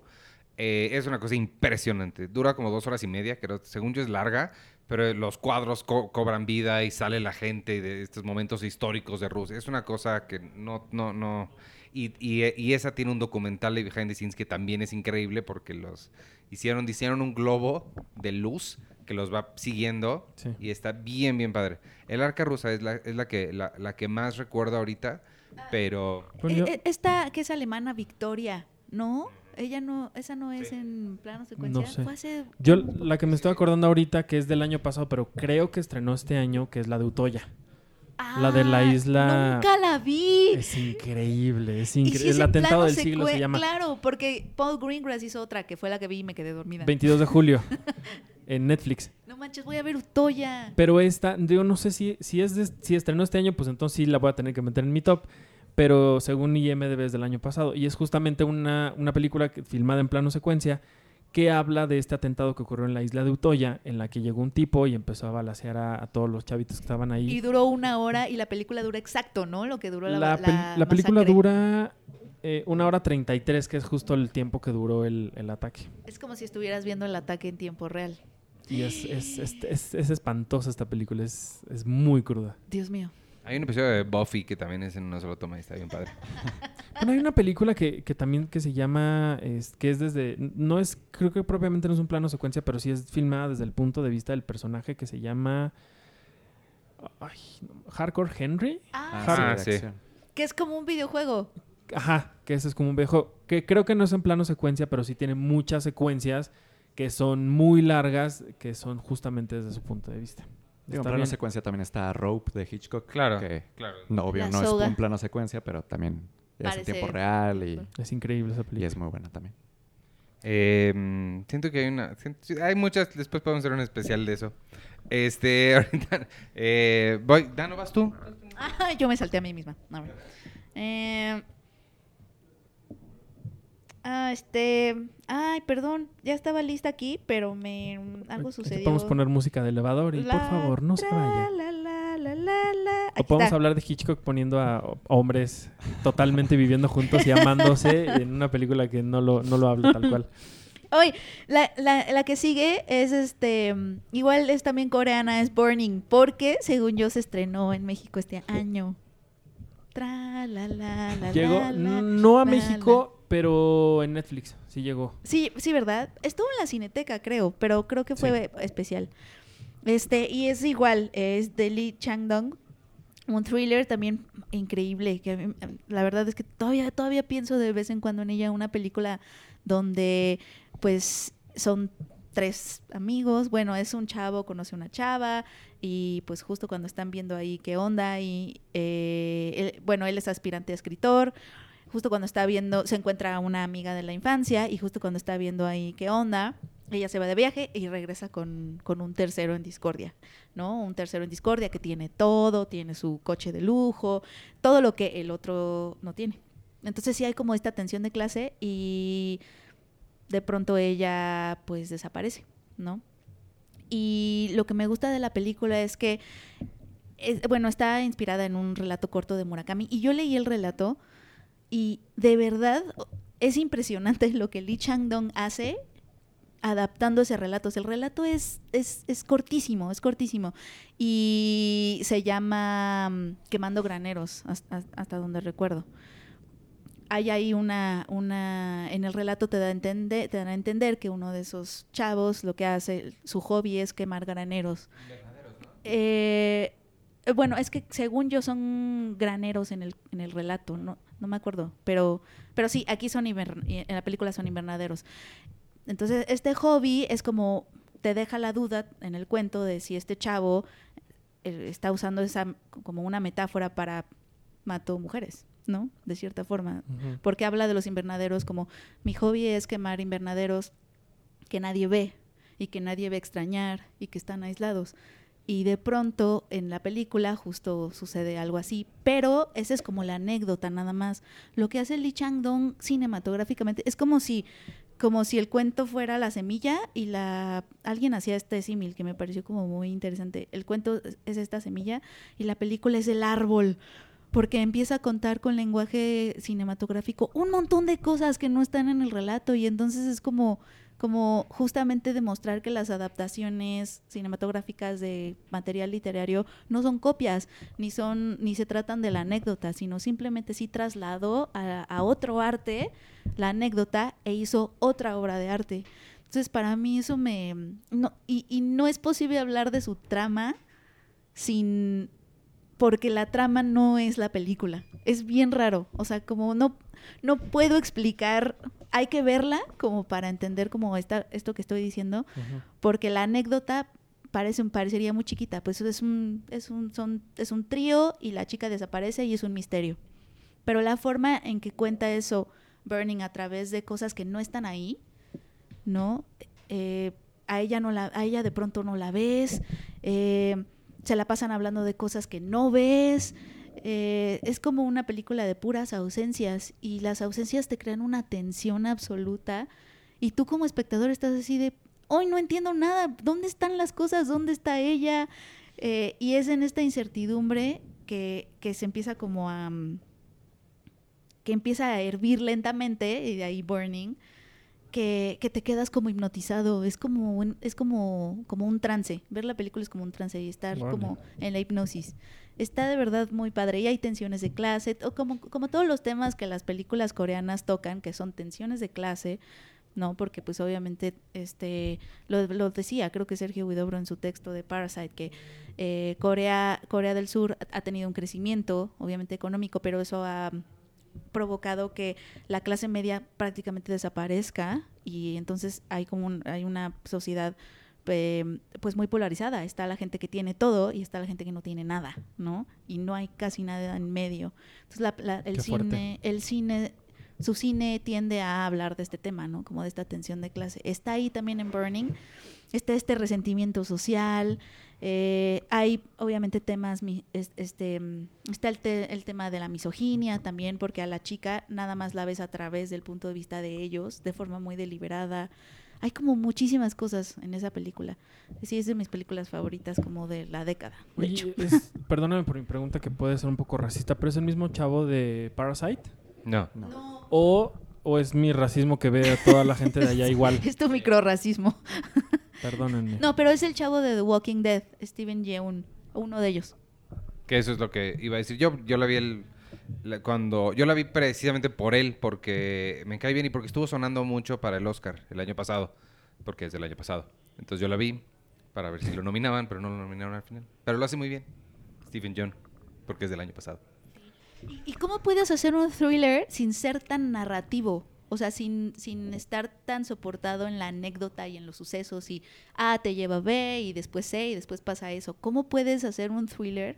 Eh, es una cosa impresionante. Dura como dos horas y media, creo, según yo es larga, pero los cuadros co- cobran vida y sale la gente de estos momentos históricos de Rusia. Es una cosa que no, no, no. Y, y- y esa tiene un documental de behind the scenes que también es increíble porque los hicieron, hicieron un globo de luz que los va siguiendo Sí. y está bien, bien padre. El arca rusa es la, es la que la, la que más recuerdo ahorita, pero Bueno, Eh, eh, esta que es alemana, Victoria, ¿no? Ella no, esa no es en plano secuencia. sé. Fue hace... Yo la que me estoy acordando ahorita, que es del año pasado, pero creo que estrenó este año, que es la de Utoya. La de la Ah, isla- Nunca la vi. Es increíble, es increíble. es el en atentado del siglo se llama Claro, porque Paul Greengrass hizo otra que fue la que vi y me quedé dormida. 22 de julio [LAUGHS] en Netflix. No manches, voy a ver Utoya. Pero esta, digo, no sé si, si es de- si estrenó este año, pues entonces sí la voy a tener que meter en mi top. pero según IMDB es del año pasado. Y es justamente una, una película que- filmada en plano secuencia que habla de este atentado que ocurrió en la isla de Utoya, en la que llegó un tipo y empezó a balasear a, a todos los chavitos que estaban ahí. Y duró una hora y la película dura exacto, ¿no? Lo que duró la, la, la, pel- la película dura eh, una hora 33, que es justo el tiempo que duró el, el ataque. Es como si estuvieras viendo el ataque en tiempo real. Y es, es, es, es- es espantosa esta película, es, es muy cruda. Dios mío. Hay un episodio de Buffy que también es en una sola toma y está bien padre. [LAUGHS] Bueno, hay una película que, que también que se llama, es- que es desde, no es, creo que propiamente no es un plano secuencia, pero sí es filmada desde el punto de vista del personaje que se llama ay, no, Hardcore Henry. Ah, Ah, sí. que es como un videojuego. Ajá, que ese es como un viejo, que creo que no es en plano secuencia, pero sí tiene muchas secuencias que son muy largas, que son justamente desde su punto de vista. Digo, en plano bien. secuencia también está Rope de Hitchcock. Claro, Que, claro. no, obvio, La no soga. es un plano secuencia, pero también es en tiempo real y, Es increíble esa y película. es muy buena también. Eh, mm, siento que hay una. siento- hay muchas. Después podemos hacer un especial de eso. Este, [LAUGHS] ahorita. Eh, voy. Dano, ¿vas tú? Ah, yo me salté a mí misma. Ver. Eh, ah, este. Ay, perdón. Ya estaba lista aquí, pero me. Algo Aquí sucedió. Podemos poner música de elevador y por favor, no se vaya. la, la. O podemos está. hablar de Hitchcock poniendo a ho- hombres totalmente viviendo juntos y amándose [LAUGHS] en una película que no lo, no lo habla tal cual. [LAUGHS] Hoy, la, la, la que sigue es este. mm, Igual es también coreana, es Burning, porque según yo se estrenó en México este año. Tra, la, la, la, Llegó, no a México, pero en Netflix sí llegó. Sí, sí, ¿verdad? Estuvo en la cineteca, creo, pero creo que fue especial. Este, y es igual, es de Lee Chang-dong. Un thriller también increíble, que mí- la verdad es que todavía, todavía pienso de vez en cuando en ella, una película donde pues son tres amigos, bueno, es un chavo, conoce una chava y pues justo cuando están viendo ahí qué onda y eh, él- bueno, él es aspirante a escritor, justo cuando está viendo, se encuentra a una amiga de la infancia y justo cuando está viendo ahí qué onda, ella se va de viaje y regresa con, con un tercero en discordia, ¿no? Un tercero en discordia que tiene todo, tiene su coche de lujo, todo lo que el otro no tiene. Entonces sí hay como esta tensión de clase y de pronto ella pues desaparece, ¿no? Y lo que me gusta de la película es que, bueno, está inspirada en un relato corto de Murakami y yo leí el relato y de verdad es impresionante [LAUGHS] lo que Lee Chang-dong hace adaptando ese relato. O sea, el relato es, es, es cortísimo, es cortísimo. Y se llama mm, Quemando Graneros, hasta, hasta donde recuerdo. Hay ahí una, una, en el relato te da entender, te dan a entender que uno de esos chavos lo que hace, su hobby es quemar graneros. Eh, eh, bueno, es que según yo son graneros en el, en el relato, no, no me acuerdo, pero, pero sí, aquí son en la película son invernaderos. Entonces, este hobby es como te deja la duda en el cuento de si este chavo eh, está usando esa como una metáfora para mató mujeres, ¿no? De cierta forma, porque habla de los invernaderos como mi hobby es quemar invernaderos que nadie ve y que nadie ve extrañar y que están aislados. Y de pronto en la película justo sucede algo así, pero esa es como la anécdota nada más. Lo que hace Lee Chang-dong cinematográficamente es como si como si el cuento fuera la semilla y la alguien hacía este símil que me pareció como muy interesante. El cuento es- es esta semilla y la película es el árbol porque empieza a contar con lenguaje cinematográfico un montón de cosas que no están en el relato y entonces es como como justamente demostrar que las adaptaciones cinematográficas de material literario no son copias ni son ni se tratan de la anécdota sino simplemente sí trasladó a, otro arte la anécdota e hizo otra obra de arte entonces para mí eso me no, y, y no es posible hablar de su trama sin porque la trama no es la película. Es bien raro. O sea, como no, no puedo explicar, hay que verla como para entender como esta, esto que estoy diciendo, porque la anécdota parece un, parecería muy chiquita. Pues es un, es un, son, es un trío y la chica desaparece y es un misterio. Pero la forma en que cuenta eso Burning a través de cosas que no están ahí, ¿no? Eh, a ella no la, a ella de pronto no la ves, eh, se la pasan hablando de cosas que no ves eh, es como una película de puras ausencias y las ausencias te crean una tensión absoluta y tú como espectador estás así de, hoy no entiendo nada, ¿dónde están las cosas? ¿Dónde está ella? Eh, y es en esta incertidumbre que, que se empieza como a... mm, que empieza a hervir lentamente, y de ahí burning, que, que te quedas como hipnotizado. Es como un, es como, como un trance. Ver la película es como un trance y estar como en la hipnosis. Está de verdad muy padre. Y hay tensiones de clase, o como, como todos los temas que las películas coreanas tocan, que son tensiones de clase, ¿no? Porque pues obviamente, este, lo, lo decía, creo que Sergio Huidobro en su texto de Parasite, que eh, Corea, Corea del Sur ha tenido un crecimiento, obviamente económico, pero eso ha provocado que la clase media prácticamente desaparezca y entonces hay como un- hay una sociedad eh, pues muy polarizada. Está la gente que tiene todo y está la gente que no tiene nada, ¿no? Y no hay casi nada en medio. Entonces la- la- el Qué fuerte. cine, el cine, su cine tiende a hablar de este tema, ¿no? Como de esta tensión de clase. Está ahí también en Burning. Está este resentimiento social. Eh, hay obviamente temas, este, mm, está el, te- el tema de la misoginia también, porque a la chica nada más la ves a través del punto de vista de ellos, de forma muy deliberada. Hay como muchísimas cosas en esa película. Sí, es de mis películas favoritas como de la década. De hecho. Oye, es- [LAUGHS] perdóname por mi pregunta que puede ser un poco racista, pero es el mismo chavo de Parasite No. No. o, o es mi racismo que ve a toda la gente de allá [LAUGHS] igual. Es tu microracismo. [LAUGHS] Perdónenme. No, pero es el chavo de The Walking Dead, Steven Yeun, uno de ellos. Que eso es lo que iba a decir. Yo, yo la vi el, la- cuando yo la vi precisamente por él, porque me cae bien y porque estuvo sonando mucho para el Oscar el año pasado, porque es del año pasado. Entonces yo la vi para ver si lo nominaban, pero no lo nominaron al final. Pero lo hace muy bien, Stephen John, porque es del año pasado. ¿Y, y cómo puedes hacer un thriller sin ser tan narrativo? O sea, sin, sin estar tan soportado en la anécdota y en los sucesos y A te lleva a B y después C y después pasa eso. ¿Cómo puedes hacer un thriller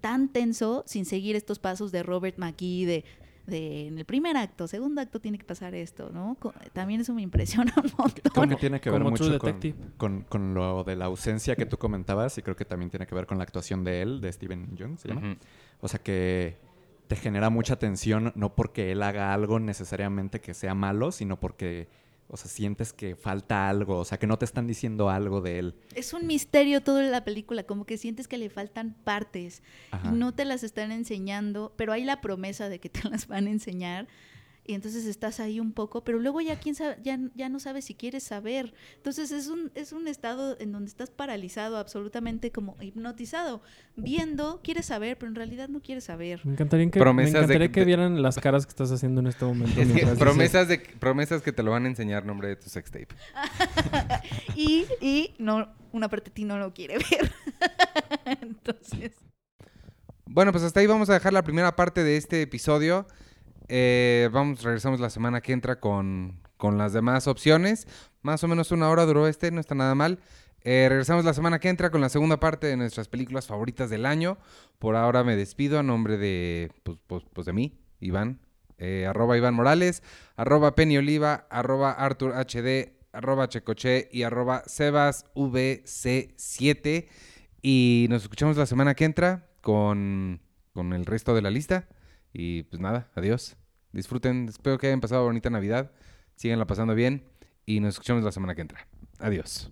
tan tenso sin seguir estos pasos de Robert McKee de, de en el primer acto, segundo acto tiene que pasar esto, ¿no? También eso me impresiona un montón. Creo que tiene que ver mucho con, Detective. con, con lo de la ausencia que tú comentabas y creo que también tiene que ver con la actuación de él, de Steven Young, ¿se llama? O sea que te genera mucha tensión, no porque él haga algo necesariamente que sea malo, sino porque, o sea, sientes que falta algo, o sea, que no te están diciendo algo de él. Es un misterio todo en la película, como que sientes que le faltan partes. Ajá. y no te las están enseñando, pero hay la promesa de que te las van a enseñar. Y entonces estás ahí un poco, pero luego ya quién sabe, ya, ya no sabes si quieres saber. Entonces es un, es un estado en donde estás paralizado, absolutamente como hipnotizado, viendo, quieres saber, pero en realidad no quieres saber. Me encantaría que, Promesas me de encantaría que que, te- vieran las caras que estás haciendo en este momento. Dices- promesas, de, promesas que te lo van a enseñar nombre de tu sextape. [LAUGHS] Y, y no, una parte de ti no lo quiere ver. [LAUGHS] entonces, Bueno, pues hasta ahí vamos a dejar la primera parte de este episodio. Eh, vamos, regresamos la semana que entra con, con las demás opciones. Más o menos una hora duró este, no está nada mal. Eh, regresamos la semana que entra con la segunda parte de nuestras películas favoritas del año. Por ahora me despido a nombre de, pues, pues- pues de mí, Iván. Eh, arroba Iván Morales, arroba Penny Oliva, arroba Arthur HD, arroba Checoche y arroba Sebas VC7. Y nos escuchamos la semana que entra con, con el resto de la lista. Y pues nada, adiós. Disfruten, espero que hayan pasado bonita Navidad. Síganla pasando bien. Y nos escuchamos la semana que entra. Adiós.